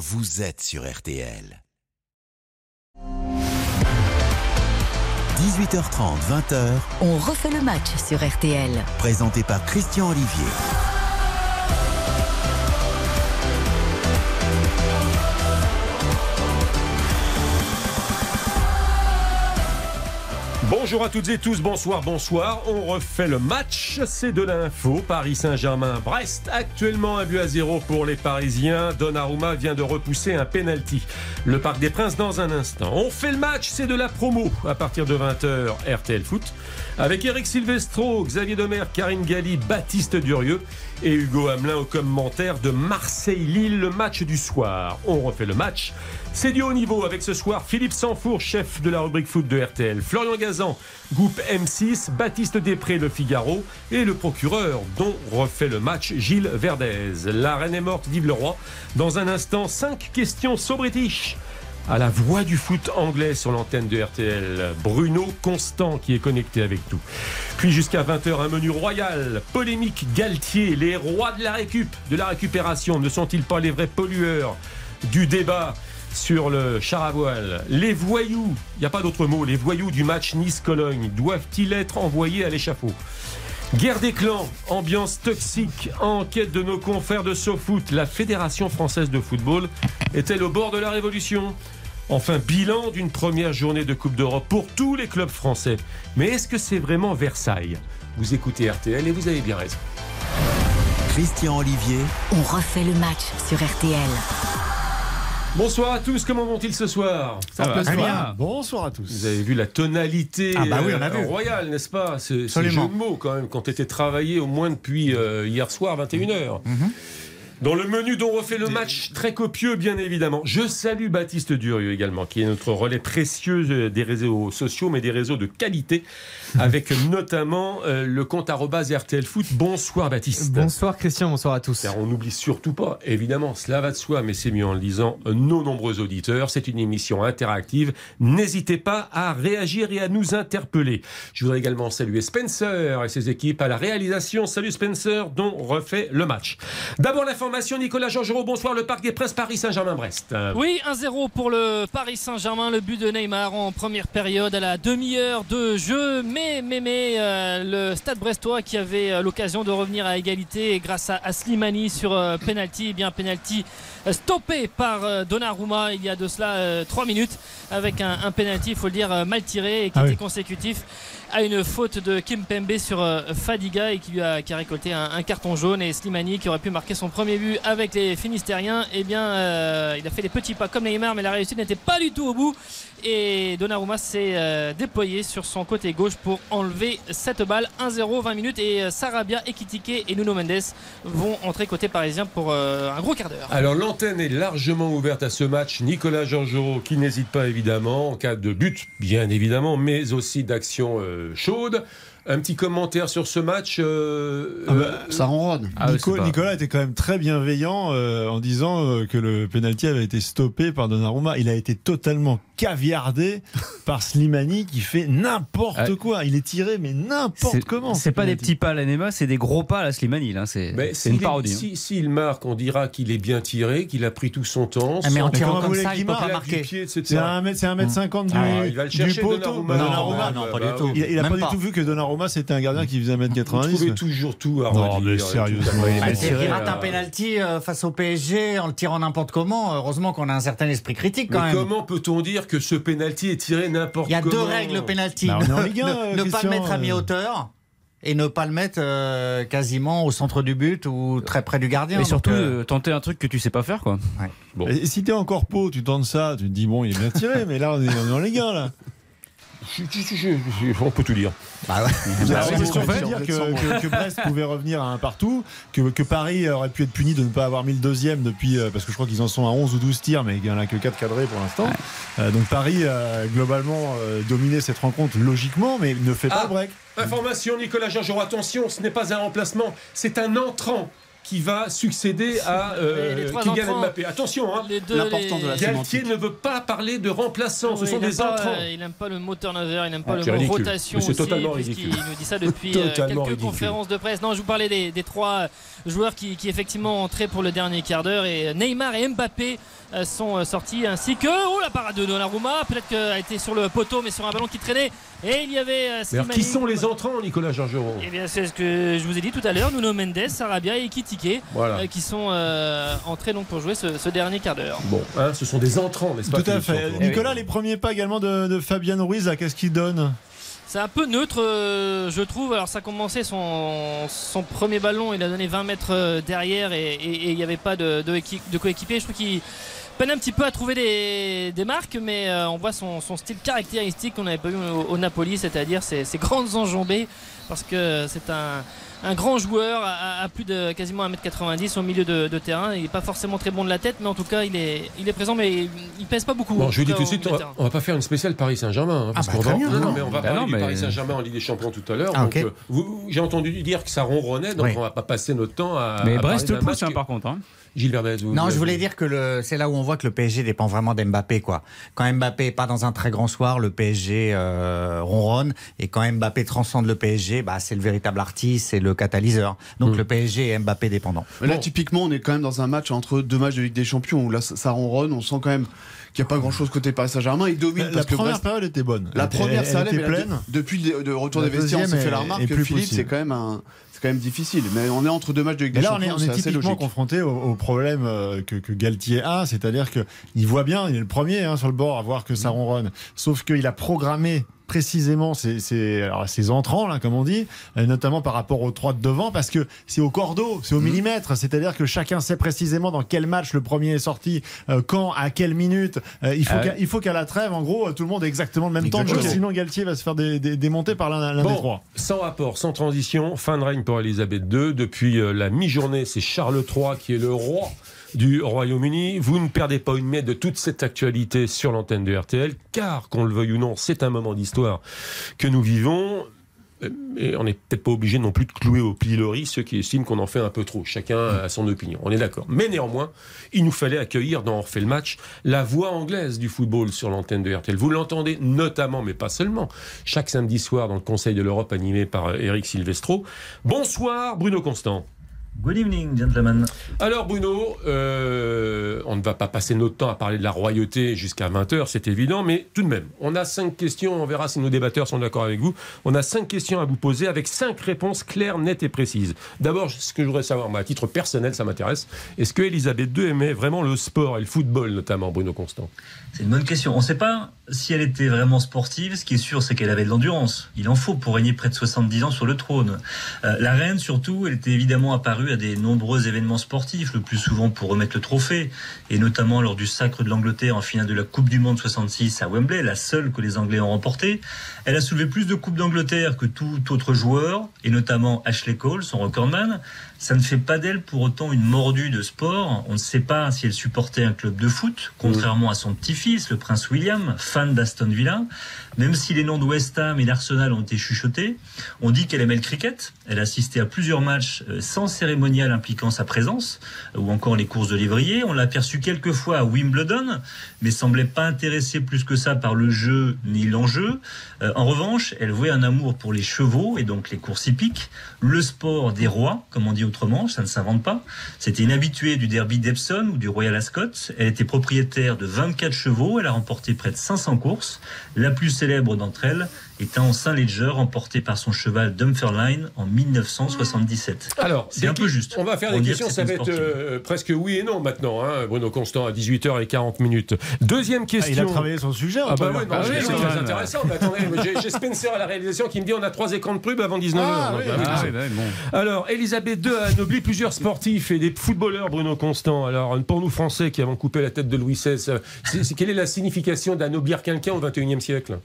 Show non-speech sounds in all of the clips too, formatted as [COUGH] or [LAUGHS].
vous êtes sur RTL. 18h30, 20h, On refait le match sur RTL. présenté par Christian Olivier. Bonjour à toutes et tous, bonsoir, bonsoir. On refait le match, c'est de l'info. Paris Saint-Germain, Brest, actuellement un but à zéro pour les Parisiens. Donnarumma vient de repousser un penalty. Le Parc des Princes dans un instant. On fait le match, c'est de la promo à partir de 20h RTL Foot. Avec Eric Silvestro, Xavier Domer, Karine Galli, Baptiste Durieux et Hugo Hamelin au commentaire de Marseille-Lille, le match du soir. On refait le match. C'est du haut niveau avec ce soir Philippe Sanfour, chef de la rubrique foot de RTL, Florian Gazan, groupe M6, Baptiste Després, le Figaro, et le procureur dont refait le match Gilles Verdez. La reine est morte, vive le roi. Dans un instant, cinq questions so british à la voix du foot anglais sur l'antenne de RTL. Bruno Constant qui est connecté avec nous. Puis jusqu'à 20h, un menu royal. Polémique Galtier, les rois de la récup, de la récupération, ne sont-ils pas les vrais pollueurs du débat sur le char à voile Les voyous, il n'y a pas d'autre mot, les voyous du match Nice-Cologne, doivent-ils être envoyés à l'échafaud? Guerre des clans, ambiance toxique, enquête de nos confrères de SoFoot. La Fédération française de football est-elle au bord de la révolution? Enfin, bilan d'une première journée de Coupe d'Europe pour tous les clubs français. Mais est-ce que c'est vraiment Versailles? Vous écoutez RTL et vous avez bien raison. Christian Olivier, On refait le match sur RTL. Bonsoir à tous, comment vont-ils ce soir Ça va, Très bien. Bonsoir à tous. Vous avez vu la tonalité Ah bah oui, on a euh, vu. royale, n'est-ce pas C'est jeu de mots quand même, quand était travaillé au moins depuis euh, hier soir, 21h. Mhm. Dans le menu dont refait le match, très copieux bien évidemment. Je salue Baptiste Durieux également, qui est notre relais précieux euh, des réseaux sociaux, mais des réseaux de qualité, [LAUGHS] avec notamment euh, le compte RTL Foot. Bonsoir Baptiste. Bonsoir Christian, bonsoir à tous. Car on n'oublie surtout pas, évidemment, cela va de soi, mais c'est mieux en le lisant, nos nombreux auditeurs. C'est une émission interactive. N'hésitez pas à réagir et à nous interpeller. Je voudrais également saluer Spencer et ses équipes à la réalisation. Salut Spencer, dont refait le match. D'abord Nicolas Georgerot, bonsoir, le Parc des Princes, Paris Saint-Germain-Brest. Oui, 1-0 pour le Paris Saint-Germain, le but de Neymar en première période à la demi-heure de jeu. Mais, mais, mais, euh, le Stade Brestois qui avait euh, l'occasion de revenir à égalité grâce à, à Slimani sur euh, penalty, eh bien penalty euh, stoppé par euh, Donnarumma il y a de cela 3 minutes avec un, un penalty, il faut le dire, mal tiré et qui Ah était oui. consécutif à une faute de Kim Pembe sur euh, Fadiga et qui lui a, qui a récolté un, un carton jaune et Slimani qui aurait pu marquer son premier avec les Finistériens eh bien euh, il a fait des petits pas comme Neymar mais la réussite n'était pas du tout au bout et Donnarumma s'est euh, déployé sur son côté gauche pour enlever cette balle 1-0 20 minutes et euh, Sarabia, Ekitike et Nuno Mendes vont entrer côté parisien pour euh, un gros quart d'heure Alors l'antenne est largement ouverte à ce match. Nicolas Georgerot qui n'hésite pas évidemment en cas de but, bien évidemment, mais aussi d'action chaude. Un petit commentaire sur ce match. euh, Ah bah, euh, ça ronronne. Ah, Nico- c'est pas- Nicolas était quand même très bienveillant euh, en disant euh, que le penalty avait été stoppé par Donnarumma. Il a été totalement caviardé par Slimani qui fait n'importe quoi. Il est tiré mais n'importe comment. C'est ce pas des petits pas à l'anima, c'est des gros pas à la Slimani. Là. C'est mais c'est s'il une parodie. hein. si- S'il marque, on dira qu'il est bien tiré, qu'il a pris tout son temps. Ah, mais en tirant comme vous ça, il peut pas marquer. C'est un mètre, c'est un mètre cinquante du, Ah, il du poteau. Bah, Non, Donnarumma, non, pas bah du tout. il, il a Même pas, du tout vu que Donnarumma c'était un gardien qui faisait Vous 1m90. trouvez toujours tout à Non, mais à sérieusement. Ah, Bah, rate euh, un penalty euh, face au PSG en le tirant n'importe comment. Heureusement qu'on a un certain esprit critique quand Mais même. comment peut-on dire que ce penalty est tiré n'importe Il y a comment deux règles au penalty. Bah, en ne ne pas le mettre à euh. mi-hauteur et ne pas le mettre euh, quasiment au centre du but ou très près du gardien. Et surtout, euh, euh, tenter un truc que tu sais pas faire. quoi. Bon. Et si t'es encore pot, tu tentes ça, tu te dis bon, il est bien tiré, mais là on est, en Ligue 1 là. On peut tout dire. bah ouais. C'est ce qu'on peut dire que, que- que Brest pouvait revenir à un partout, que, que Paris aurait pu être puni de ne pas avoir mis le deuxième depuis, euh, parce que je crois qu'ils en sont à 11 ou 12 tirs, mais il n'y en a que 4 cadrés pour l'instant. Euh, donc Paris a globalement euh, dominé cette rencontre logiquement, mais ne fait pas Ah. le break. Information, Nicolas Georgerot, attention, ce n'est pas un remplacement, c'est un entrant qui va succéder à [LAUGHS] euh, Kylian entrants. Mbappé. Attention, hein, Les deux, L'important les- de la Galtier ne veut pas parler de remplaçants, ce Oui, sont il des pas, entrants. euh, il n'aime pas le mot turnover, il n'aime pas Ah, le mot ridicule. rotation Mais c'est aussi, totalement ridicule. nous dit ça depuis euh, quelques ridicule. conférences de presse. Non, je vous parlais des, des trois joueurs qui, qui effectivement entraient pour le dernier quart d'heure et Neymar et Mbappé sont euh, sortis ainsi que oh la parade de Donnarumma peut-être qu'elle a été sur le poteau mais sur un ballon qui traînait et il y avait euh, Mais alors, qui sont les entrants, Nicolas Georgerot? Eh bien, c'est ce que je vous ai dit tout à l'heure. Nuno Mendes, Sarabia et Kitike Voilà. euh, qui sont euh, entrés donc pour jouer ce, ce dernier quart d'heure. Bon, hein, ce sont des entrants, n'est-ce pas Tout à fait. Nicolas, les premiers pas également de, de Fabian Ruiz, là, qu'est-ce qu'il donne? C'est un peu neutre, euh, je trouve. Alors, ça a commencé son, son premier ballon, il a donné 20 mètres euh, derrière et il n'y avait pas de, de coéquipier. Je trouve qu'il peine un petit peu à trouver des, des marques, mais euh, on voit son, style caractéristique qu'on n'avait pas vu au, Napoli, c'est-à-dire ses grandes enjambées, parce que c'est un, un grand joueur à, à plus de quasiment 1m90 au milieu de, de terrain. Il n'est pas forcément très bon de la tête, mais en tout cas, il est, il est présent, mais il, il pèse pas beaucoup. Bon, je vous dis tout de suite, on va, on va pas faire une spéciale Paris Saint-Germain. hein, parce bah, qu'on va, bien. non, non, mais on va Bah parler non, du Paris Saint-Germain en Ligue des Champions tout à l'heure. Ah, euh, J'ai entendu dire que ça ronronnait, donc Oui. on va pas passer notre temps à. Mais à Brest pousse, match hein, par contre. hein. Gilles Verdez, vous- Non, vous- je voulais dire que c'est là où on voit que le PSG dépend vraiment d'Mbappé. Quoi. Quand Mbappé est pas dans un très grand soir, le PSG euh, ronronne. Et quand Mbappé transcende le PSG, bah, c'est le véritable artiste, c'est le catalyseur. Donc Mm. le PSG est Mbappé dépendant. Mais Là, Bon. typiquement, on est quand même dans un match entre deux matchs de Ligue des Champions où là, ça, ça ronronne. On sent quand même qu'il n'y a pas grand chose côté Paris Saint-Germain. Il domine La parce que première Brest- période était bonne. La première, ça allait, la- pleine. depuis le de retour La des vestiaires, on s'est fait la remarque que plus Philippe, c'est quand même un, c'est quand même difficile. Mais on est entre deux matchs de Ligue des là, on est, Champions, on est typiquement confronté au, au problème euh, que, que Galtier a, c'est-à-dire qu'il voit bien, il est le premier hein, sur le bord à voir que ça ronronne. Sauf qu'il a programmé précisément ses, ses, alors, ses entrants, là, comme on dit, euh, notamment par rapport aux trois de devant, parce que c'est au cordeau, c'est au millimètre, c'est-à-dire que chacun sait précisément dans quel match le premier est sorti, euh, quand, à quelle minute. Euh, il faut Ah ouais. il faut qu'à la trêve, en gros, tout le monde ait exactement le même temps, Exactement. sinon Galtier va se faire dé- dé- démonter par l'un des trois. sans rapport, sans transition, fin de règne pour Elisabeth II. Depuis la mi-journée, c'est Charles III qui est le roi du Royaume-Uni. Vous ne perdez pas une miette de toute cette actualité sur l'antenne de RTL, car, qu'on le veuille ou non, c'est un moment d'histoire que nous vivons. Euh, Et on n'est peut-être pas obligé non plus de clouer au pilori ceux qui estiment qu'on en fait un peu trop. Chacun a son opinion. On est d'accord. Mais néanmoins, il nous fallait accueillir dans On le match la voix anglaise du football sur l'antenne de RTL. Vous l'entendez notamment, mais pas seulement, chaque samedi soir dans le Conseil de l'Europe animé par euh, Eric Silvestro. Bonsoir Bruno Constant. Good evening, gentlemen. Alors Bruno, euh, on ne va pas passer notre temps à parler de la royauté jusqu'à 20h, c'est évident, mais tout de même, on a cinq questions, on verra si nos débatteurs sont d'accord avec vous. On a cinq questions à vous poser avec cinq réponses claires, nettes et précises. D'abord, ce que je voudrais savoir, moi, à titre personnel, ça m'intéresse, est-ce que Elisabeth II aimait vraiment le sport et le football notamment, Bruno Constant? C'est une bonne question. On ne sait pas si elle était vraiment sportive. Ce qui est sûr, c'est qu'elle avait de l'endurance. Il en faut pour régner près de 70 ans sur le trône. Euh, la reine, surtout, elle était évidemment apparue à des nombreux événements sportifs, le plus souvent pour remettre le trophée, et notamment lors du sacre de l'Angleterre en finale de la Coupe du Monde 66 à Wembley, la seule que les Anglais ont remportée. Elle a soulevé plus de Coupes d'Angleterre que tout autre joueur, et notamment Ashley Cole, son recordman. Ça ne fait pas d'elle pour autant une mordue de sport. On ne sait pas si elle supportait un club de foot, contrairement à son petit-fils, le prince William, fan d'Aston Villa. Même si les noms de West Ham et d'Arsenal ont été chuchotés, on dit qu'elle aimait le cricket. Elle a assisté à plusieurs matchs euh, sans cérémonial impliquant sa présence, euh, ou encore les courses de lévrier. On l'a aperçue quelques fois à Wimbledon, mais semblait pas intéressée plus que ça par le jeu ni l'enjeu. Euh, en revanche, elle vouait un amour pour les chevaux et donc les courses hippiques, le sport des rois, comme on dit autrement, ça ne s'invente pas. C'était une habituée du derby d'Epsom ou du Royal Ascot. Elle était propriétaire de 24 chevaux, elle a remporté près de 500 courses. La plus célèbre d'entre elles étant en Saint-Leger, remportée par son cheval Dunfermline en 1977. Alors, C'est un peu juste. On va faire des questions, que ça va être euh, presque oui et non maintenant, hein, Bruno Constant, à 18h40 minutes. Deuxième Ah, question. il a travaillé sur le sujet. Ah bah oui, Ah c'est très intéressant. Mais attendez, j'ai- Spencer à la réalisation qui me dit on a trois écrans de pub avant 19h. Ah, oui, oui, Ah, bon. Alors, Elisabeth II a anobli plusieurs sportifs et des footballeurs, Bruno Constant. Alors, pour nous Français qui avons coupé la tête de Louis XVI, quelle est la signification d'anoblir quelqu'un au XXIe siècle?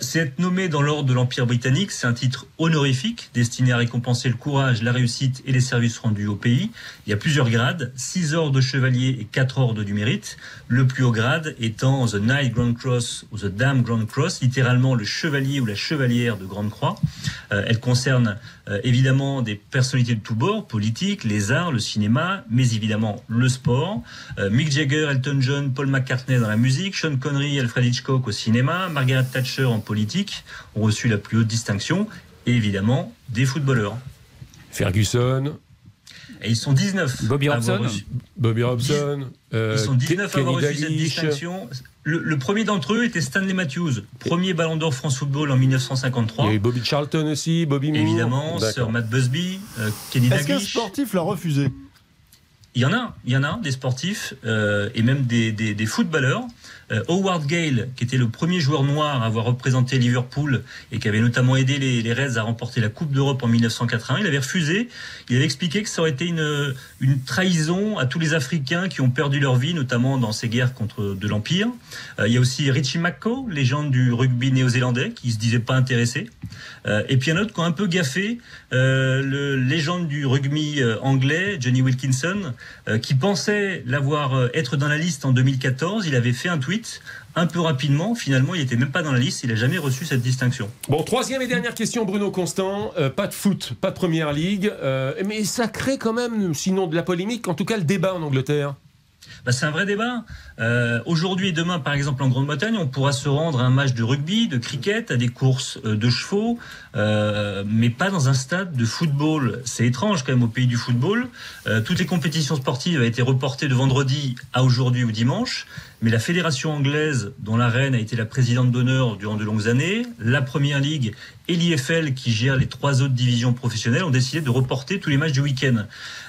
C'est être nommé dans l'ordre de l'Empire britannique, c'est un titre honorifique destiné à récompenser le courage, la réussite et les services rendus au pays. Il y a plusieurs grades, 6 ordres de chevalier et 4 ordres du mérite. Le plus haut grade étant The Knight Grand Cross ou The Dame Grand Cross, littéralement le chevalier ou la chevalière de Grande Croix. Euh, elle concerne euh, évidemment des personnalités de tous bords, politiques, les arts, le cinéma, mais évidemment le sport. Euh, Mick Jagger, Elton John, Paul McCartney dans la musique, Sean Connery, Alfred Hitchcock au cinéma, Margaret Thatcher en politique ont reçu la plus haute distinction, et évidemment des footballeurs. Ferguson. Et ils sont 19. Bobby Robson. reçu- Bobby Robson. euh, Ils sont 19 à avoir Kenny reçu cette distinction. Le, le premier d'entre eux était Stanley Matthews, premier ballon d'or France Football en Il 1953. y a eu Bobby Charlton aussi, Bobby Moore. Évidemment. Sir Matt Busby, euh, Kenny Est-ce qu'un sportif l'a refusé? Il y en a, il y en a des sportifs euh, et même des, des, des footballeurs. Euh, Howard Gale, qui était le premier joueur noir à avoir représenté Liverpool et qui avait notamment aidé les, Reds à remporter la Coupe d'Europe en 1980, il avait refusé. Il avait expliqué que ça aurait été une, trahison à tous les Africains qui ont perdu leur vie, notamment dans ces guerres contre de l'Empire. Euh, il y a aussi Richie McCaw, légende du rugby néo-zélandais, qui se disait pas intéressé. Euh, et puis un autre qui a un peu gaffé, le légende du rugby anglais, Johnny Wilkinson, qui pensait l'avoir être dans la liste en 2014. Il avait fait un tweet un peu rapidement. Finalement, il n'était même pas dans la liste. Il n'a jamais reçu cette distinction. Bon, troisième et dernière question, Bruno Constant. Euh, pas de foot, pas de première ligue. euh, mais ça crée quand même, sinon de la polémique, en tout cas le débat en Angleterre. Bah, c'est un vrai débat. Euh, Aujourd'hui et demain, par exemple, en Grande-Bretagne, on pourra se rendre à un match de rugby, de cricket, à des courses euh, de chevaux, euh, mais pas dans un stade de football. C'est étrange quand même au pays du football. Toutes les compétitions sportives ont été reportées de vendredi à aujourd'hui ou dimanche, mais la fédération anglaise, dont la reine a été la présidente d'honneur durant de longues années, la Première Ligue et l'IFL, qui gère les trois autres divisions professionnelles, ont décidé de reporter tous les matchs du week-end.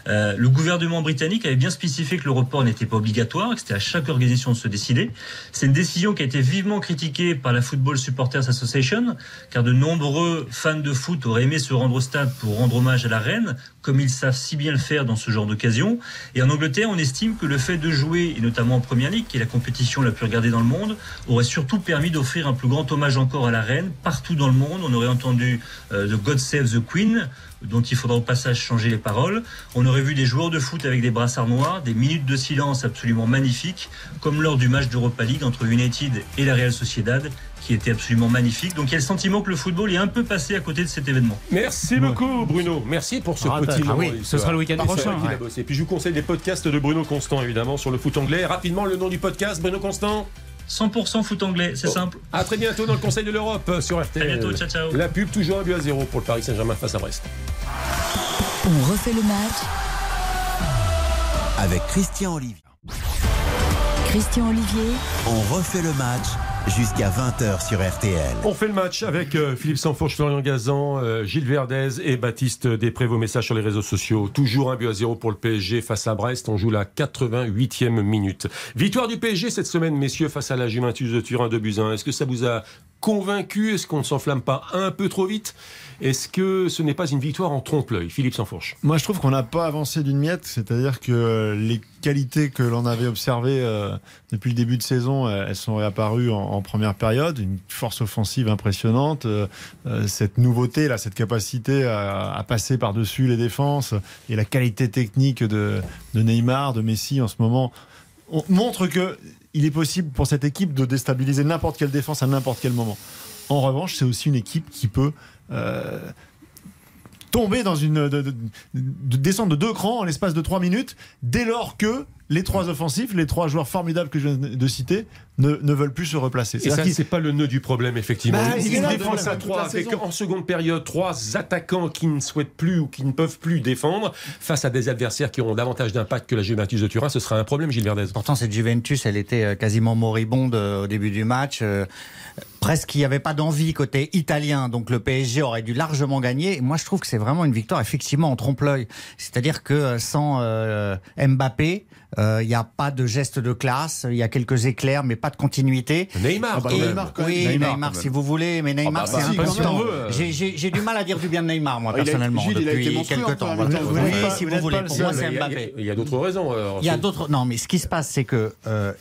Euh, le gouvernement britannique avait bien spécifié que le report n'était pas obligatoire, que c'était à chaque organisation de se décider. C'est une décision qui a été vivement critiquée par la Football Supporters Association, car de nombreux fans de foot auraient aimé se rendre au stade pour rendre hommage à la reine, comme ils savent si bien le faire dans ce genre d'occasion. Et en Angleterre, on estime que le fait de jouer, et notamment en Première Ligue, qui est la compétition la plus regardée dans le monde, aurait surtout permis d'offrir un plus grand hommage encore à la reine partout dans le monde. On aurait entendu euh, The God Save the Queen, dont il faudra au passage changer les paroles. On aurait vu des joueurs de foot avec des brassards noirs, des minutes de silence absolument magnifiques, comme lors du match d'Europa League entre United et la Real Sociedad, qui était absolument magnifique. Donc il y a le sentiment que le football est un peu passé à côté de cet événement. Merci beaucoup, Bruno. Merci pour ce petit Ah moment. oui, ce sera le week-end prochain, a bossé. Puis je vous conseille les podcasts de Bruno Constant, évidemment, sur le foot anglais. Rapidement, le nom du podcast, Bruno Constant. 100% foot anglais, c'est Oh. simple. À très bientôt dans le Conseil de l'Europe euh, sur À RTL. bientôt, ciao ciao. La pub toujours un but à zéro pour le Paris Saint-Germain face à Brest. On refait le match. Avec Christian Olivier. Christian Olivier. On refait le match jusqu'à 20h sur RTL. On fait le match avec euh, Philippe Sanfourche, Florian Gazan, euh, Gilles Verdez et Baptiste Després. Vos messages sur les réseaux sociaux. Toujours un but à zéro pour le PSG face à Brest. On joue la 88e minute. Victoire du PSG cette semaine, messieurs, face à la Juventus de Turin de Buzyn. Est-ce que ça vous a convaincu Est-ce qu'on ne s'enflamme pas un peu trop vite? Est-ce que ce n'est pas une victoire en trompe-l'œil? Philippe Sanfourche. Moi, je trouve qu'on n'a pas avancé d'une miette, c'est-à-dire que les qualités que l'on avait observées euh, depuis le début de saison, euh, elles sont réapparues en, première période. Une force offensive impressionnante, euh, cette nouveauté, là, cette capacité à, passer par-dessus les défenses et la qualité technique de, de Neymar, de Messi en ce moment, on montre que il est possible pour cette équipe de déstabiliser n'importe quelle défense à n'importe quel moment. En revanche, c'est aussi une équipe qui peut euh, tomber dans une de, de- de descendre de deux crans en l'espace de trois minutes dès lors que les trois offensifs, les trois joueurs formidables que je viens de citer, ne, ne veulent plus se replacer. Et ça, c'est pas le nœud du problème, effectivement. Bah, le défense à trois avec en seconde période trois attaquants qui ne souhaitent plus ou qui ne peuvent plus défendre face à des adversaires qui auront davantage d'impact que la Juventus de Turin, ce sera un problème, Gilles Verdez. Pourtant, cette Juventus, elle était euh, quasiment moribonde euh, au début du match. Presque, il n'y avait pas d'envie côté italien. Donc, le PSG aurait dû largement gagner. Et moi, je trouve que c'est vraiment une victoire, effectivement, en trompe-l'œil. C'est-à-dire que euh, sans euh, Mbappé, Euh, Il n'y a pas de geste de classe. Il y a quelques éclairs, mais pas de continuité. Neymar, Ah bah. Neymar. Oui, Neymar, si vous voulez, mais Neymar, Ah bah, c'est si, euh. J'ai- du mal à dire du bien de Neymar, moi, Ah, il personnellement, a depuis quelques temps. Vous Oui, pas- si vous voulez. Pour moi, c'est Il y a- Mbappé. Il y a d'autres raisons. alors. Il y a d'autres. Non, mais ce qui se passe, c'est que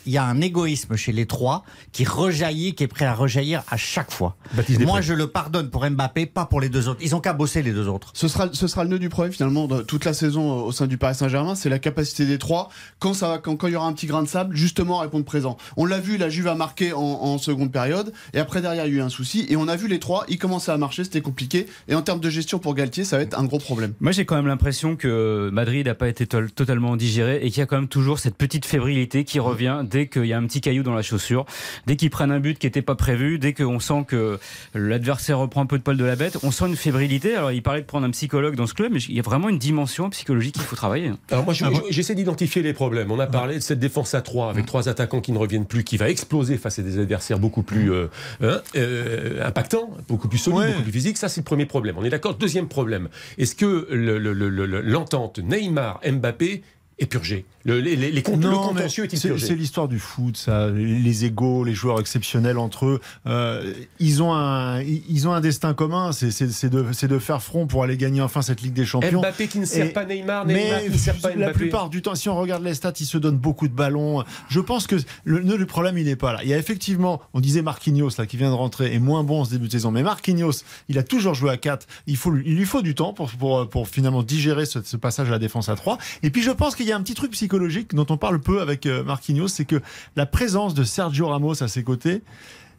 il y a un égoïsme chez les trois qui rejaillit, qui est prêt à rejaillir à chaque fois. Baptiste Moi, je le pardonne pour Mbappé, pas pour les deux autres. Ils ont qu'à bosser les deux autres. Ce sera, ce sera le nœud du problème finalement de toute la saison au sein du Paris Saint-Germain, c'est la capacité des trois quand ça va, quand, quand il y aura un petit grain de sable, justement à répondre présent. On l'a vu, la Juve a marqué en, en seconde période et après derrière il y a eu un souci et on a vu les trois, ils commençaient à marcher, c'était compliqué et en termes de gestion pour Galtier, ça va être un gros problème. Moi, j'ai quand même l'impression que Madrid n'a pas été tol- totalement digéré et qu'il y a quand même toujours cette petite fébrilité qui revient dès qu'il y a un petit caillou dans la chaussure, dès qu'ils prennent un but qui n'était pas prévu, dès qu'on sent que l'adversaire reprend un peu de poil de la bête, on sent une fébrilité. Alors, il parlait de prendre un psychologue dans ce club, mais il y a vraiment une dimension psychologique qu'il faut travailler. Alors moi, Ah, je- j'essaie d'identifier les problèmes. On a parlé de cette défense à 3 avec trois attaquants qui ne reviennent plus, qui va exploser face à des adversaires beaucoup plus euh, hein, euh, impactants, beaucoup plus solides, Ouais. beaucoup plus physiques. Ça, c'est le premier problème. On est d'accord. Deuxième problème. Est-ce que le- le- le- le- l'entente Neymar-Mbappé est purgée le, les, les, les le Non, mais contentieux est-il c'est purgé c'est l'histoire du foot, ça. Les, égaux, les joueurs exceptionnels entre eux, euh, ils ont un, ils ont un destin commun. C'est de, faire front pour aller gagner enfin cette Ligue des Champions. Mbappé qui ne sert Et- pas Neymar, Neymar Mais qui ne sert pas la Mbappé. plupart du temps, si on regarde les stats, ils se donnent beaucoup de ballons. Je pense que le, le le problème, il n'est pas là. Il y a effectivement, on disait Marquinhos là qui vient de rentrer est moins bon en ce début de saison, mais Marquinhos, il a toujours joué à 4 Il faut, lui- il lui faut du temps pour pour, pour finalement digérer ce, ce passage à la défense à 3 Et puis je pense qu'il y a un petit truc psychologique dont on parle peu avec euh, Marquinhos, c'est que la présence de Sergio Ramos à ses côtés.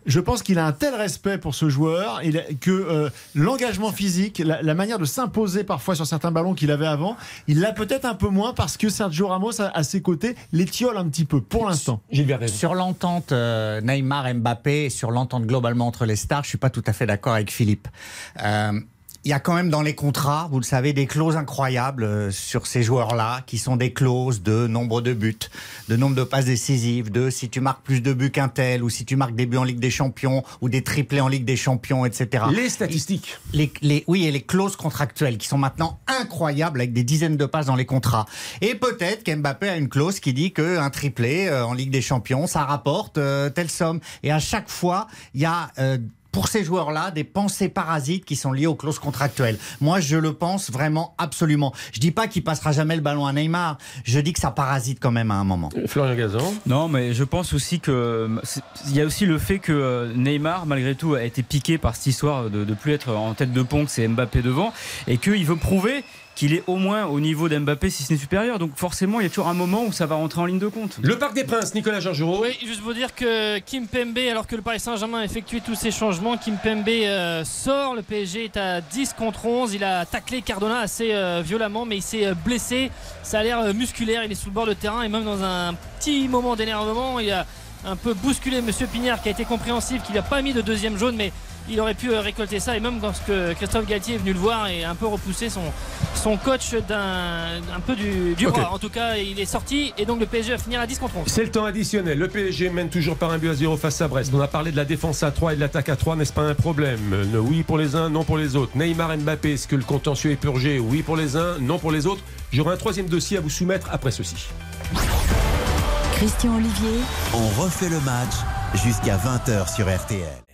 Je pense qu'il a un tel respect pour ce joueur il que euh, l'engagement physique, la, la manière de s'imposer parfois sur certains ballons qu'il avait avant, il l'a peut-être un peu moins parce que Sergio Ramos, à, à ses côtés, l'étiole un petit peu pour l'instant. Sur l'entente euh, Neymar-Mbappé, sur l'entente globalement entre les stars, je suis pas tout à fait d'accord avec Philippe. Euh, il y a quand même dans les contrats, vous le savez, des clauses incroyables euh, sur ces joueurs-là, qui sont des clauses de nombre de buts, de nombre de passes décisives, de si tu marques plus de buts qu'un tel, ou si tu marques des buts en Ligue des Champions, ou des triplés en Ligue des Champions, etc. Les statistiques. Les, les- oui, et les clauses contractuelles qui sont maintenant incroyables avec des dizaines de passes dans les contrats. Et peut-être qu'Mbappé a une clause qui dit qu'un triplé euh, en Ligue des Champions, ça rapporte euh, telle somme. Et à chaque fois, il y a... euh, pour ces joueurs-là, des pensées parasites qui sont liées aux clauses contractuelles. Moi, je le pense vraiment absolument. Je dis pas qu'il passera jamais le ballon à Neymar. Je dis que ça parasite quand même à un moment. Florian Gazan. Non, mais je pense aussi que c'est- il y a aussi le fait que euh, Neymar, malgré tout, a été piqué par cette histoire de, de plus être en tête de pont, que c'est Mbappé devant, et qu'il veut prouver qu'il est au moins au niveau d'Mbappé, si ce n'est supérieur. Donc forcément, il y a toujours un moment où ça va rentrer en ligne de compte. Le Parc des Princes, Nicolas Georgerot. Oui, juste vous dire que Kim Pembe, alors que le Paris Saint-Germain a effectué tous ces changements, Kim Pembe euh, sort. Le PSG est à 10 contre 11. Il a taclé Cardona assez euh, violemment, mais il s'est euh, blessé. Ça a l'air euh, musculaire. Il est sous le bord de terrain et même dans un petit moment d'énervement, il a un peu bousculé Monsieur Pignard qui a été compréhensif, qu'il n'a pas mis de deuxième jaune, mais il aurait pu euh, récolter ça. Et même quand que Christophe Galtier est venu le voir et un peu repousser son, son coach d'un un peu du, du roi. En tout cas, il est sorti et donc le PSG va finir à 10 contre 11. C'est le temps additionnel. Le PSG mène toujours par un but à zéro face à Brest. On a parlé de la défense à 3 et de l'attaque à 3. N'est-ce pas un problème? Oui pour les uns, non pour les autres. Neymar Mbappé, est-ce que le contentieux est purgé? Oui pour les uns, non pour les autres. J'aurai un troisième dossier à vous soumettre après ceci. Christian Olivier, On refait le match jusqu'à 20h sur RTL.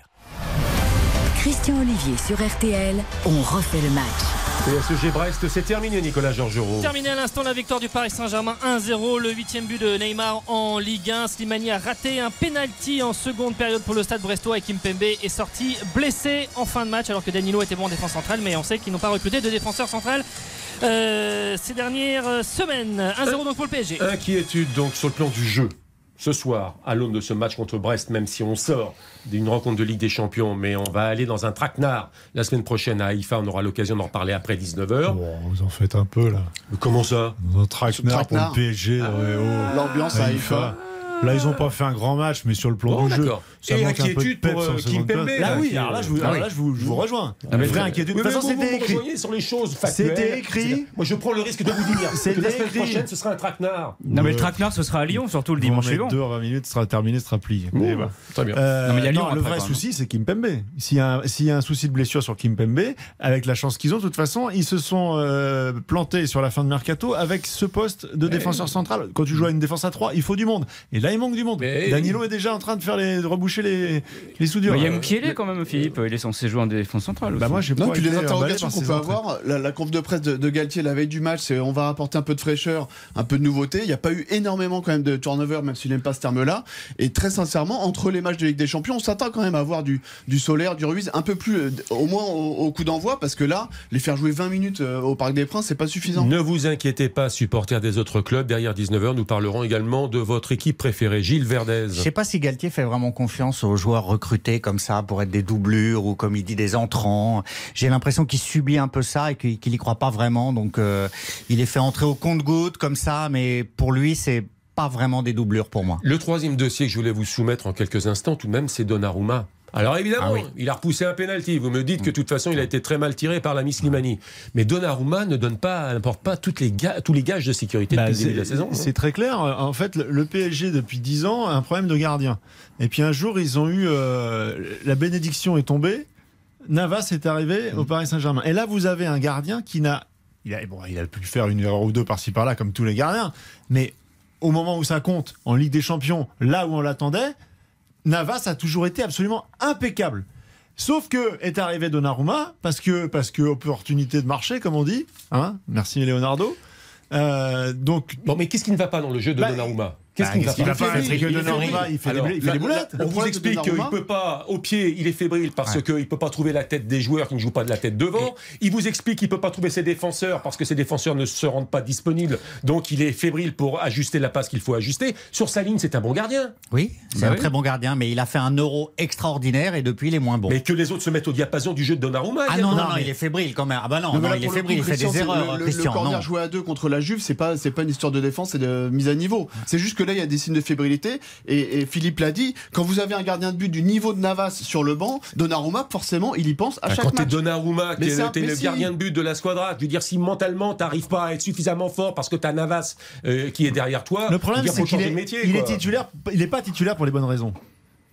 Christian Olivier sur RTL, on refait le match. PSG Brest, c'est terminé, Nicolas Georgerot. Terminé à l'instant la victoire du Paris Saint-Germain 1-0, le huitième but de Neymar en Ligue 1. Slimani a raté un penalty en seconde période pour le Stade Brestois et Kimpembe est sorti blessé en fin de match alors que Danilo était bon en défense centrale mais on sait qu'ils n'ont pas recruté de défenseur central euh, ces dernières euh, semaines. 1-0 donc pour le PSG. Inquiétude donc sur le plan du jeu. Ce soir, à l'aune de ce match contre Brest, même si on sort d'une rencontre de Ligue des Champions, mais on va aller dans un traquenard la semaine prochaine à Haïfa. On aura l'occasion d'en reparler après 19h. Bon, vous en faites un peu là. Comment ça? Dans un traquenard pour le. PSG. ouais, oh. L'ambiance à Haïfa. Là, ils n'ont pas fait un grand match, mais sur le plan Bon, du jeu, ça Et manque un peu de inquiétude peps pour, en euh, seconde place. là, oui, alors là, je vous, Ah alors oui. là, je vous, je vous rejoins. Ah, mais Vraie très- inquiétude. Oui, De toute façon, vous, vous c'était écrit. rejoignez sur les choses factuelles. C'était écrit. Moi, je prends le risque de vous dire C'était la semaine écrit. prochaine, ce sera un traquenard. Non, mais le traquenard, ce sera à Lyon, surtout le Bon, dimanche suivant. deux à 20 minutes, ce sera terminé, ce sera plié. Mais voilà. Très bien. Euh, le vrai souci, c'est Kimpembe. S'il y, a un- s'il y a un souci de blessure sur Kimpembe, avec la chance qu'ils ont, de toute façon, ils se sont euh, plantés sur la fin de mercato avec ce poste de défenseur central. Quand tu joues à une défense à 3, il faut du monde. Et là, il manque du monde. Mais- Danilo est déjà en train de faire les, de reboucher les, les soudures. Il y a Euh, quand même, Philippe. Il est censé jouer en défense centrale. bah moi, j'ai Non, pas puis les interrogations qu'on peut avoir, la, la conf de presse de, de Galtier la veille du match, c'est on va apporter un peu de fraîcheur, un peu de nouveauté. Il n'y a pas eu énormément quand même de turnover, même s'il n'aime pas ce terme-là. Et très sincèrement, entre les matchs de Ligue des Champions, on s'attend quand même à avoir du, du Solaire, du Ruiz, un peu plus, euh, au moins au, au coup d'envoi, parce que là, les faire jouer 20 minutes euh, au Parc des Princes, c'est pas suffisant. Ne vous inquiétez pas, supporters des autres clubs. Derrière 19h, nous parlerons également de votre équipe préférée, Gilles Verdez. Je sais pas si Galtier fait vraiment confiance aux joueurs recrutés comme ça pour être des doublures ou comme il dit des entrants. J'ai l'impression qu'il subit un peu ça et qu'il qu'il y croit pas vraiment. Donc euh, il est fait entrer au compte-goutte comme ça, mais pour lui c'est pas vraiment des doublures pour moi. Le troisième dossier que je voulais vous soumettre en quelques instants, tout de même, c'est Donnarumma. Alors évidemment, Ah oui. il a repoussé un penalty. Vous me dites que de toute façon, il a été très mal tiré par la Miss Slimani. Mais Donnarumma ne donne pas, n'apporte pas toutes les tous les gages de sécurité Bah, depuis le début de la saison. hein. C'est très clair. En fait, le- PSG, depuis 10 ans, a un problème de gardien. Et puis un jour, ils ont eu. euh, la bénédiction est tombée. Navas est arrivé au Paris Saint-Germain. Et là, vous avez un gardien qui n'a. Il a, bon, il a pu faire une erreur ou deux par-ci par-là, comme tous les gardiens. Mais au moment où ça compte, en Ligue des Champions, là où on l'attendait, Navas a toujours été absolument impeccable. Sauf que est arrivé Donnarumma parce que parce que opportunité de marché comme on dit, hein Merci Leonardo. Euh, donc Bon, mais qu'est-ce qui ne va pas dans le jeu de Bah, Donnarumma? Qu'est-ce bah, qui ne va Il. Donnarumma, il fait Alors, il fait la- des boulettes. la- On vous explique qu'il Donnarumma- peut pas, au pied, il est fébrile parce qu'il ne peut pas trouver la tête des joueurs qui ne jouent pas de la tête devant. Il vous explique qu'il peut pas trouver ses défenseurs parce que ses défenseurs ne se rendent pas disponibles. Donc il est fébrile pour ajuster la passe qu'il faut ajuster. Sur sa ligne, c'est un bon gardien. Oui, c'est Bah un oui. très bon gardien, mais il a fait un euro extraordinaire et depuis il est moins bon. Mais que les autres se mettent au diapason du jeu de Donnarumma. Ah non, non, il est fébrile quand même. Ah bah non, il est fébrile, il fait des erreurs, Le, le- Christian. le corner joué à deux contre la Juve, c'est pas, c'est pas une histoire de défense, c'est de mise à niveau. C'est juste que là, il y a des signes de fébrilité. Et, et Philippe l'a dit, quand vous avez un gardien de but du niveau de Navas sur le banc, Donnarumma, forcément, il y pense à Enfin, chaque quand t'es match. Donnarumma, Mais t'es c'est un- le, si. gardien de but de la squadra, je veux dire, si mentalement t'arrives pas à être suffisamment fort parce que t'as Navas euh, qui est derrière toi, Le problème, c'est faut qu'il changer est, de métier. il est titulaire. Il n'est pas titulaire pour les bonnes raisons.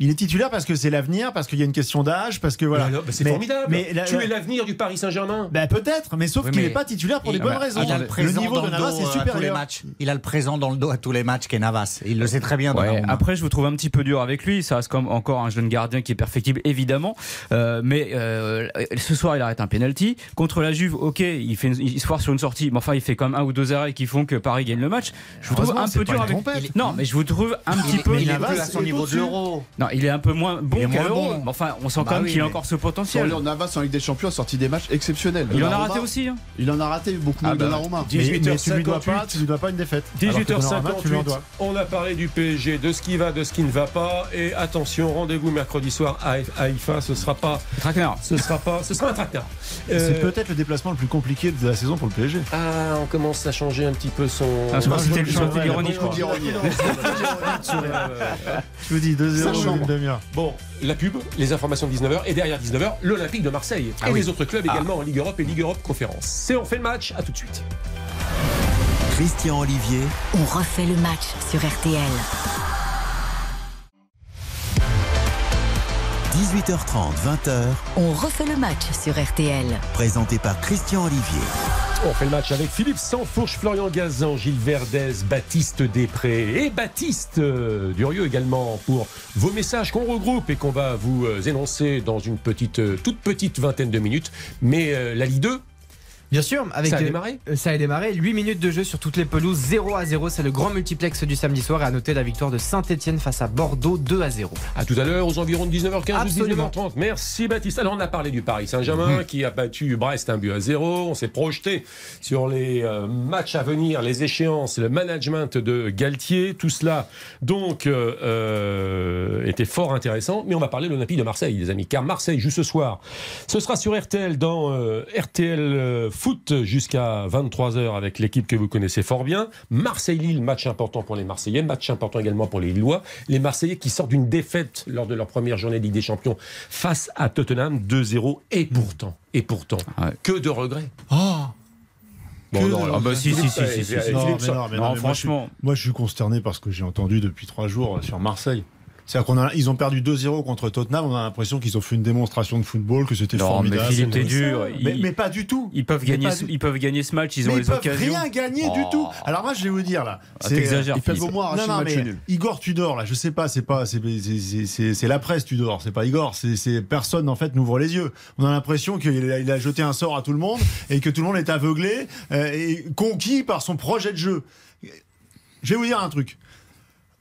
Il est titulaire parce que c'est l'avenir, parce qu'il y a une question d'âge, parce que voilà. Bah, c'est formidable. Mais la- tu la- es l'avenir du Paris Saint-Germain. bah, peut-être, mais sauf Oui, qu'il n'est pas titulaire pour il- les bonnes raisons. Il a le présent niveau dans de le Navas dos est à tous les supérieur. matchs. Il a le présent dans le dos à tous les matchs qu'est Navas. Il le sait très bien. Ouais, après, je vous trouve un petit peu dur avec lui. Ça reste comme encore un jeune gardien qui est perfectible, évidemment. Euh, mais euh, ce soir, il arrête un penalty contre la Juve. Ok, il fait, une- il se foire sur une sortie, mais enfin, il fait même un ou deux arrêts qui font que Paris gagne le match. Je vous trouve un peu dur avec. trompette. Non, mais je vous trouve un petit peu. il à son niveau de l'euro. Non, il est un peu moins bon. Mais Enfin, on sent Bah quand même oui, qu'il a encore ce potentiel. le- Navas en Ligue des Champions a sorti des matchs exceptionnels. Il en a Donnarumma, raté aussi. hein. Il en a raté beaucoup Ah moins que bah, Donnarumma. Lui dois 18h58. pas, tu lui dois pas une défaite. Alors que Donnarumma, tu lui en 18h58, dois. on a parlé du PSG, de ce qui va, de ce qui ne va pas. Et attention, rendez-vous mercredi soir à Haïfa. Ce sera pas, Traquenard. ce sera pas, ce sera un tracteur. C'est peut-être le déplacement le plus compliqué de la saison pour le PSG. Ah, on commence à changer un petit peu son. Ah, je que c'était je crois. [LAUGHS] Je vous dis 2-0 Bon, la pub, les informations de 19h et derrière 19h, l'Olympique de Marseille et les autres clubs également en Ligue Europe et Ligue Europe Conférence. C'est on fait le match, à tout de suite. Christian Olivier, On refait le match sur RTL. 18h30, 20h, On refait le match sur RTL. présenté par Christian Olivier. On fait le match avec Philippe Sansfourche, Florian Gazan, Gilles Verdez, Baptiste Després et Baptiste euh, Durieux également pour vos messages qu'on regroupe et qu'on va vous euh, énoncer dans une petite, euh, toute petite vingtaine de minutes. Mais la Ligue 2, Bien sûr, avec ça a euh, démarré euh, Ça a démarré, 8 minutes de jeu sur toutes les pelouses, 0 à 0, c'est le grand multiplex du samedi soir et à noter la victoire de Saint-Etienne face à Bordeaux 2 à 0. À tout à l'heure, aux environs de 19h15 ou Absolument. 19h30. Merci Baptiste. Alors on a parlé du Paris Saint-Germain qui a battu Brest un but à zéro. On s'est projeté sur les euh, matchs à venir, les échéances, le management de Galtier. Tout cela donc euh, était fort intéressant. Mais on va parler de l'Olympique de Marseille, les amis, car Marseille joue ce soir. Ce sera sur RTL dans RTL foot jusqu'à 23h avec l'équipe que vous connaissez fort bien. Marseille-Lille, match important pour les Marseillais, match important également pour les Lillois. Les Marseillais qui sortent d'une défaite lors de leur première journée de Ligue des Champions face à Tottenham 2-0. Et pourtant, et pourtant, que de regrets. Ah Bon, non, alors, Ah bah si, si, si, si, si, si. Franchement. Moi, je suis consterné par ce que j'ai entendu depuis trois jours sur Marseille. C'est-à-dire qu'on a, ils ont perdu 2-0 contre Tottenham. On a l'impression qu'ils ont fait une démonstration de football, que c'était Non, mais formidable. C'est- t'es dur. Mais, mais pas du tout. Ils peuvent Mais gagner, du- ils peuvent gagner ce match, ils ont mais les ils peuvent occasions. rien gagner Oh. du tout. Alors moi, je vais vous dire là. Ah, t'exagères, Ils peuvent au moins arracher Non, non, le match mais nul. Igor Tudor, là, je sais pas, c'est pas, c'est, c'est- c'est- c'est- c'est la presse Tudor, c'est pas Igor, c'est, c'est personne en fait n'ouvre les yeux. On a l'impression qu'il a, il a jeté un sort à tout le monde et que tout le monde est aveuglé euh, et conquis par son projet de jeu. Je vais vous dire un truc.